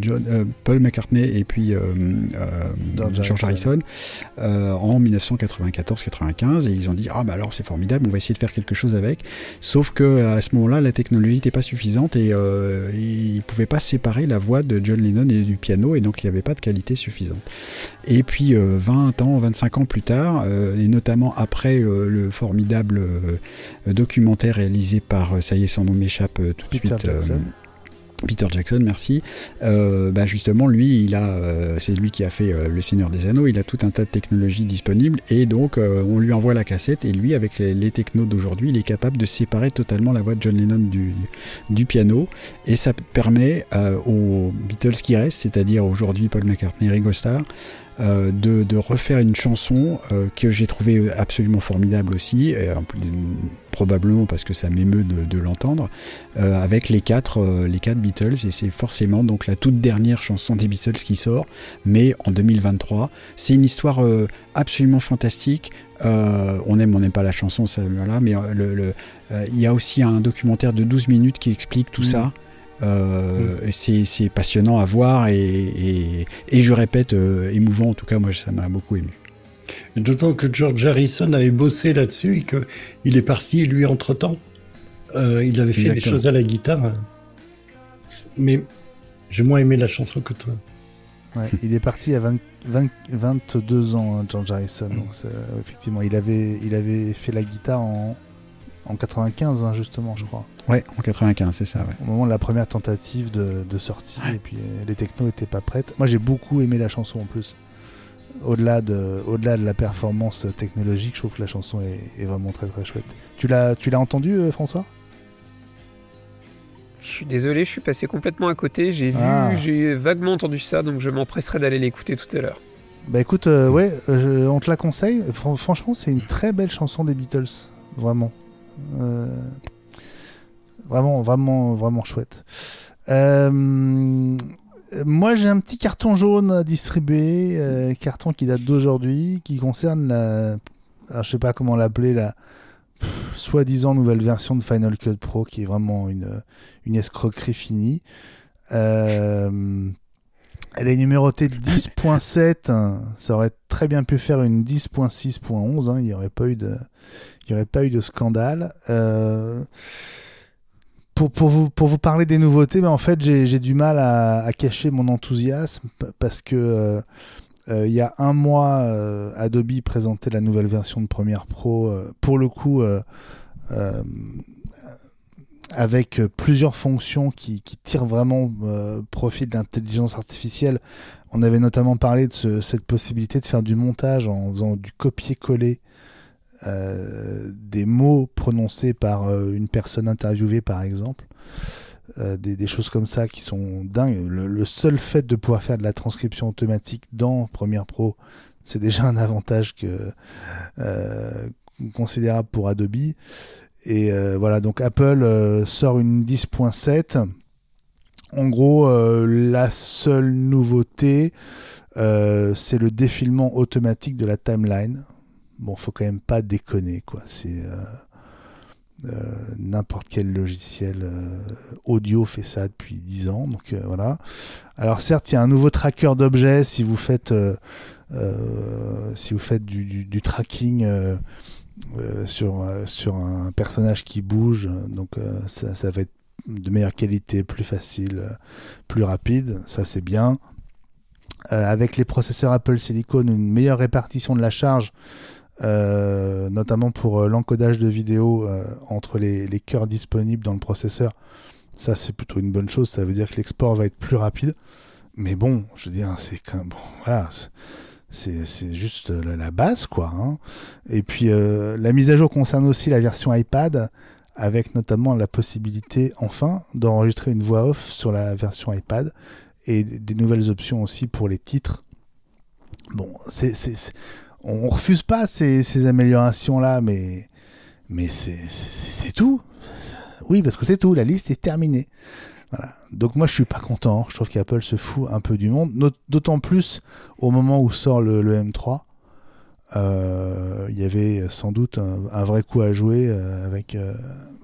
John, Paul McCartney et puis George Harrison en 1994-95. Et ils ont dit, ah bah alors c'est formidable, on va essayer de faire quelque chose avec. Sauf que à ce moment-là, la technologie n'était pas suffisante et il ne pouvait pas séparer la voix de John Lennon et du piano, et donc il n'y avait pas de qualité suffisante. Et puis 20 euh, ans, 25 ans plus tard, euh, et notamment après euh, le formidable documentaire réalisé par, ça y est, son nom m'échappe tout de suite. Peter Jackson, merci. Euh, bah justement, lui, il a, euh, c'est lui qui a fait euh, Le Seigneur des Anneaux. Il a tout un tas de technologies disponibles et donc on lui envoie la cassette et lui, avec les, technos d'aujourd'hui, il est capable de séparer totalement la voix de John Lennon du, du piano et ça permet aux Beatles qui restent, c'est-à-dire aujourd'hui Paul McCartney Ringo Starr, euh, de, refaire une chanson euh, que j'ai trouvé absolument formidable aussi, et, probablement parce que ça m'émeut de, l'entendre, euh, avec les quatre, les quatre Beatles, et c'est forcément donc la toute dernière chanson des Beatles qui sort, mais en 2023. C'est une histoire absolument fantastique. on aime, on n'aime pas la chanson, ça, voilà, mais il y a aussi un documentaire de 12 minutes qui explique tout mmh. ça. Euh, c'est passionnant à voir et, je répète, euh, émouvant en tout cas, moi ça m'a beaucoup ému.
D'autant que George Harrison avait bossé là-dessus et qu'il est parti, lui, entre-temps. Euh, il avait fait des choses à la guitare. Mais j'ai moins aimé la chanson que toi.
il est parti à 22 ans, hein, George Harrison. Donc, effectivement, il avait, il avait fait la guitare en, En 95, hein, justement, je crois.
Ouais, en 95, c'est ça. Ouais.
Au moment de la première tentative de, de sortie, et puis euh, les technos n'étaient pas prêtes. Moi, j'ai beaucoup aimé la chanson en plus. Au-delà de, au-delà de la performance technologique, je trouve que la chanson est, est vraiment très très chouette. Tu l'as, tu l'as entendu, euh, François?
Je suis désolé, je suis passé complètement à côté. J'ai vu,
Ah.
j'ai vaguement entendu ça, donc je m'empresserai d'aller l'écouter tout à l'heure.
Bah écoute, euh, ouais, euh, je- on te la conseille. Fran- franchement, c'est une très belle chanson des Beatles, vraiment. Euh, vraiment, vraiment, vraiment chouette. Euh, moi, j'ai un petit carton jaune à distribuer, euh, carton qui date d'aujourd'hui, qui concerne la, je sais pas comment l'appeler, la soi-disant nouvelle version de Final Cut Pro, qui est vraiment une, une escroquerie finie. Elle est numérotée 10.7. hein. Ça aurait très bien pu faire une 10.6.11. hein. Il n'y aurait pas eu de, il y aurait pas eu de scandale. Euh, pour, vous, parler des nouveautés, ben en fait, j'ai du mal à, cacher mon enthousiasme parce que euh, euh, il y a un mois, Adobe présentait la nouvelle version de Premiere Pro. pour le coup, avec plusieurs fonctions qui, tirent vraiment profit de l'intelligence artificielle. On avait notamment parlé de ce- cette possibilité de faire du montage en faisant du copier-coller des mots prononcés par euh, une personne interviewée, par exemple. Euh, des, choses comme ça qui sont dingues. Le, seul fait de pouvoir faire de la transcription automatique dans Premiere Pro, c'est déjà un avantage que, euh, considérable pour Adobe. Et euh, voilà, donc Apple euh, sort une 10.7. En gros, euh, la seule nouveauté, euh, c'est le défilement automatique de la timeline. Bon, faut quand même pas déconner, quoi. C'est euh, euh, n'importe quel logiciel euh, audio fait ça depuis 10 ans, donc voilà. Alors certes, il y a un nouveau tracker d'objets si vous faites si vous faites du, tracking. sur, un personnage qui bouge. Donc ça, ça va être de meilleure qualité, plus facile, plus rapide. Ça c'est bien. Avec les processeurs Apple Silicon, une meilleure répartition de la charge, notamment pour euh, l'encodage de vidéo euh, entre les, les cœurs disponibles dans le processeur. Ça c'est plutôt une bonne chose. Ça veut dire que l'export va être plus rapide. Mais bon, je veux dire, c'est quand bon, voilà. c'est- c'est juste la, base quoi. hein. Et puis euh, la mise à jour concerne aussi la version iPad avec notamment la possibilité enfin d'enregistrer une voix off sur la version iPad et des nouvelles options aussi pour les titres. Bon, c'est- on refuse pas ces, ces améliorations là, mais mais c'est tout. Oui, parce que c'est tout. La liste est terminée. Voilà. Donc moi je suis pas content. Je trouve qu'Apple se fout un peu du monde, d'autant plus au moment où sort le, le M3. Euh, Il y avait sans doute un, vrai coup à jouer euh, avec. euh,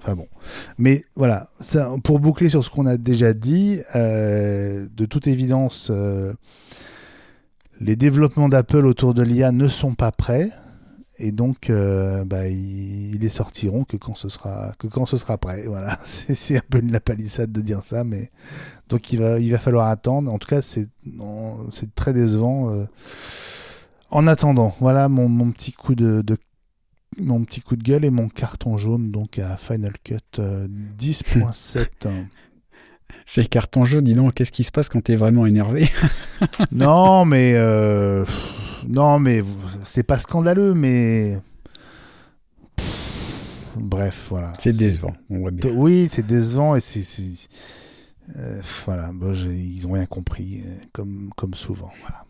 Enfin bon. Mais voilà, ça, pour boucler sur ce qu'on a déjà dit, de toute évidence, les développements d'Apple autour de l'IA ne sont pas prêts. Et donc, euh, bah, ils, les sortiront que quand ce sera, prêt. Voilà, c'est un peu une la palissade de dire ça, mais donc il va, falloir attendre. En tout cas, c'est très décevant. euh. En attendant, voilà mon, petit coup de, de- mon petit coup de gueule et mon carton jaune donc à Final Cut euh, 10.7.
C'est carton jaune, dis donc, qu'est-ce qui se passe quand t'es vraiment énervé?
Non, mais euh, non, mais c'est pas scandaleux, mais bref, voilà.
C'est décevant, on voit bien.
Oui, c'est décevant et c'est euh, voilà, bon, ils ont rien compris euh, comme comme souvent. Voilà.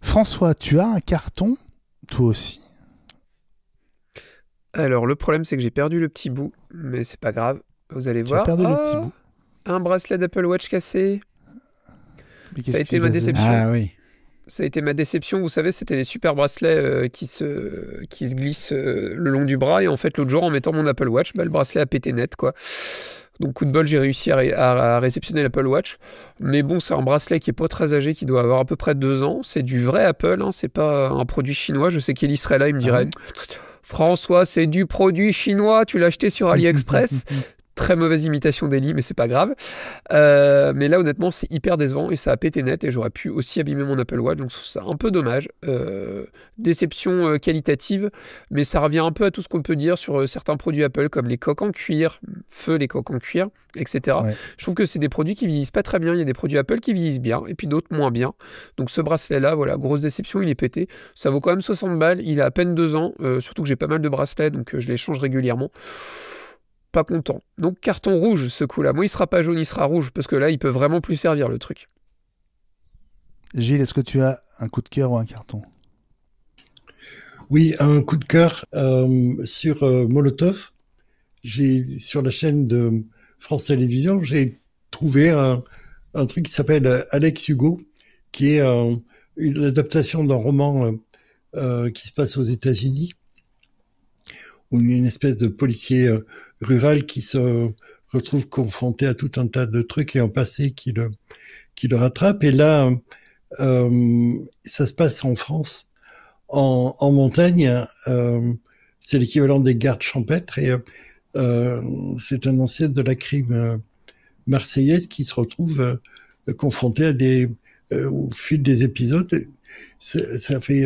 François, tu as un carton, toi aussi?
Alors, le problème, c'est que j'ai perdu le petit bout, mais c'est pas grave. Vous allez
Tu
voir.
as perdu le petit bout.
Un bracelet d'Apple Watch cassé. Ça a été ma déception.
Ah oui.
Ça a été ma déception. Vous savez, c'était les super bracelets euh, qui, se, qui se glissent euh, le long du bras. Et en fait, l'autre jour, en mettant mon Apple Watch, bah, le bracelet a pété net, quoi. Donc, coup de bol, j'ai réussi à, ré- à- à réceptionner l'Apple Watch. Mais bon, c'est un bracelet qui est pas très âgé, qui doit avoir à peu près deux ans. C'est du vrai Apple, hein, c'est pas un produit chinois. Je sais qu'Elie serait là, il me
Ah
dirait
ouais?
François, c'est du produit chinois, tu l'as acheté sur AliExpress? Très mauvaise imitation d'Eli, mais c'est pas grave. Euh, mais là, honnêtement, c'est hyper décevant et ça a pété net et j'aurais pu aussi abîmer mon Apple Watch, donc c'est un peu dommage. Euh, déception euh, qualitative, mais ça revient un peu à tout ce qu'on peut dire sur certains produits Apple comme les coques en cuir, feu les coques en cuir, etc. Je trouve que c'est des produits qui vieillissent pas très bien. Il y a des produits Apple qui vieillissent bien et puis d'autres moins bien. Donc ce bracelet-là, voilà, grosse déception, il est pété. Ça vaut quand même 60 balles, il a à peine deux ans, surtout que j'ai pas mal de bracelets, donc je les change régulièrement pas content. Donc carton rouge ce coup-là. Moi, il sera pas jaune, il sera rouge, parce que là, il peut vraiment plus servir le truc.
Gilles, est-ce que tu as un coup de cœur ou un carton?
Oui, un coup de cœur euh, sur euh, Molotov. J'ai sur la chaîne de France Télévisions, j'ai trouvé un, truc qui s'appelle Alex Hugo, qui est euh, une adaptation d'un roman qui se passe aux États-Unis, où une espèce de policier rural qui se retrouve confronté à tout un tas de trucs et un passé qui le, qui le rattrape. Et là, euh, ça se passe en France, en, en montagne. Euh, c'est l'équivalent des gardes champêtres et euh, c'est un ancien de la crime euh, marseillaise qui se retrouve euh, confronté à des, euh, au fil des épisodes. Ça fait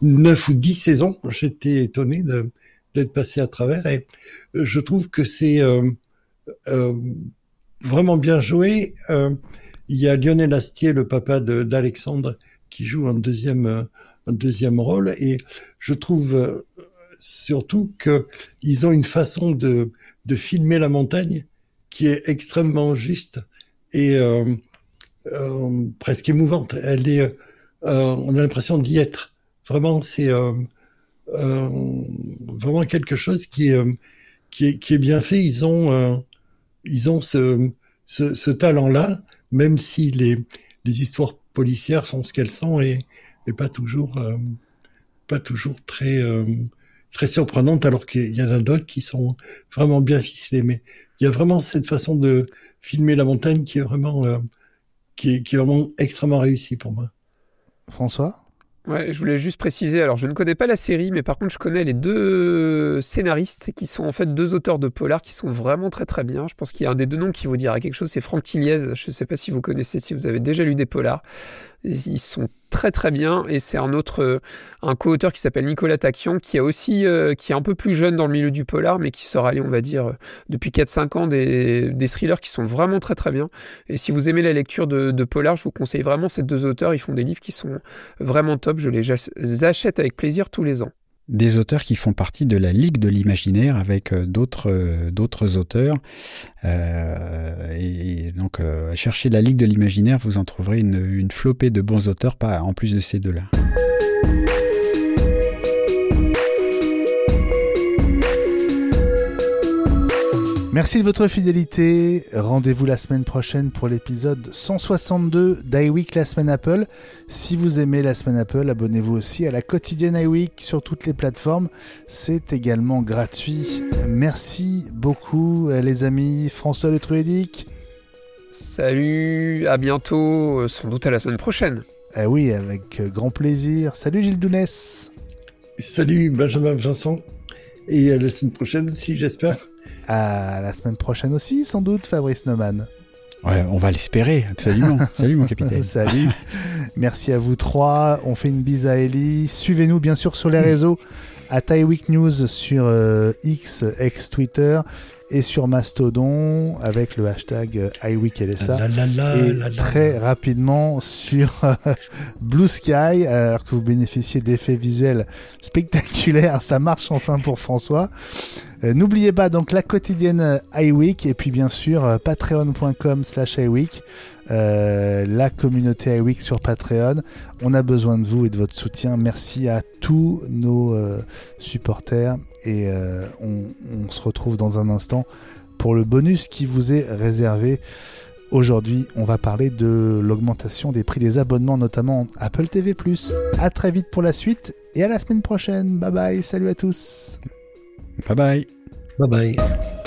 neuf ou dix saisons. J'étais étonné de, d'être passé à travers. Et euh, je trouve que c'est euh, euh, vraiment bien joué. il y a Lionel Astier, le papa d'Alexandre, qui joue un deuxième, un deuxième rôle. Et je trouve surtout que ils ont une façon de, de filmer la montagne qui est extrêmement juste et euh, euh, presque émouvante. Elle est, euh, on a l'impression d'y être. Vraiment, c'est euh, vraiment quelque chose qui est, euh, qui est, qui est bien fait. Ils ont, euh, ils ont ce, ce, ce talent-là, même si les, les histoires policières sont ce qu'elles sont et, et pas toujours, pas toujours très, très surprenantes, alors qu'il y en a d'autres qui sont vraiment bien ficelées. Mais il y a vraiment cette façon de filmer la montagne qui est vraiment, qui, est, qui est vraiment extrêmement réussie pour moi.
François?
Ouais, je voulais juste préciser, alors je ne connais pas la série, mais par contre je connais les deux scénaristes qui sont en fait deux auteurs de polar qui sont vraiment très très bien. Je pense qu'il y a un des deux noms qui vous dira quelque chose, c'est Franck Tilliez. Je ne sais pas si vous connaissez, si vous avez déjà lu des polars. Ils sont très très bien et c'est un autre, euh, un co-auteur qui s'appelle Nicolas Taquian qui a aussi, euh, qui est un peu plus jeune dans le milieu du polar mais qui sort aller, on va dire, euh, depuis 4-5 ans des, des, thrillers qui sont vraiment très très bien. Et si vous aimez la lecture de, de, polar, je vous conseille vraiment ces deux auteurs. Ils font des livres qui sont vraiment top. Je les achète avec plaisir tous les ans
des auteurs qui font partie de la Ligue de l'imaginaire avec euh, d'autres euh, d'autres auteurs. Euh, et, donc, cherchez la Ligue de l'imaginaire, vous en trouverez une, une flopée de bons auteurs, pas en plus de ces deux-là.
Merci de votre fidélité. Rendez-vous la semaine prochaine pour l'épisode 162 d'iWeek la semaine Apple. Si vous aimez la semaine Apple, abonnez-vous aussi à la quotidienne iWeek sur toutes les plateformes. C'est également gratuit. Merci beaucoup les amis. François Le Truédic.
Salut, à bientôt, sans doute à la semaine prochaine.
Eh oui, avec grand plaisir. Salut Gilles Dounès.
Salut Benjamin Vincent. Et à la semaine prochaine aussi, j'espère.
À la semaine prochaine aussi, sans doute, Fabrice Neumann.
Ouais, on va l'espérer, absolument. Salut mon capitaine.
Salut. Merci à vous trois. On fait une bise à Ellie. Suivez-nous bien sûr sur les réseaux à Week News sur euh, X, ex Twitter et sur Mastodon avec le hashtag iWeekLSA et très rapidement sur Blue Sky alors que vous bénéficiez d'effets visuels spectaculaires ça marche enfin pour François euh, n'oubliez pas donc la quotidienne iWeek et puis bien sûr euh, patreon.com slash iWeek euh, la communauté iWeek sur Patreon. On a besoin de vous et de votre soutien. Merci à tous nos supporters et on, on, se retrouve dans un instant pour le bonus qui vous est réservé. Aujourd'hui, on va parler de l'augmentation des prix des abonnements, notamment Apple TV+. À très vite pour la suite et à la semaine prochaine. Bye bye, salut à tous.
Bye bye.
Bye bye.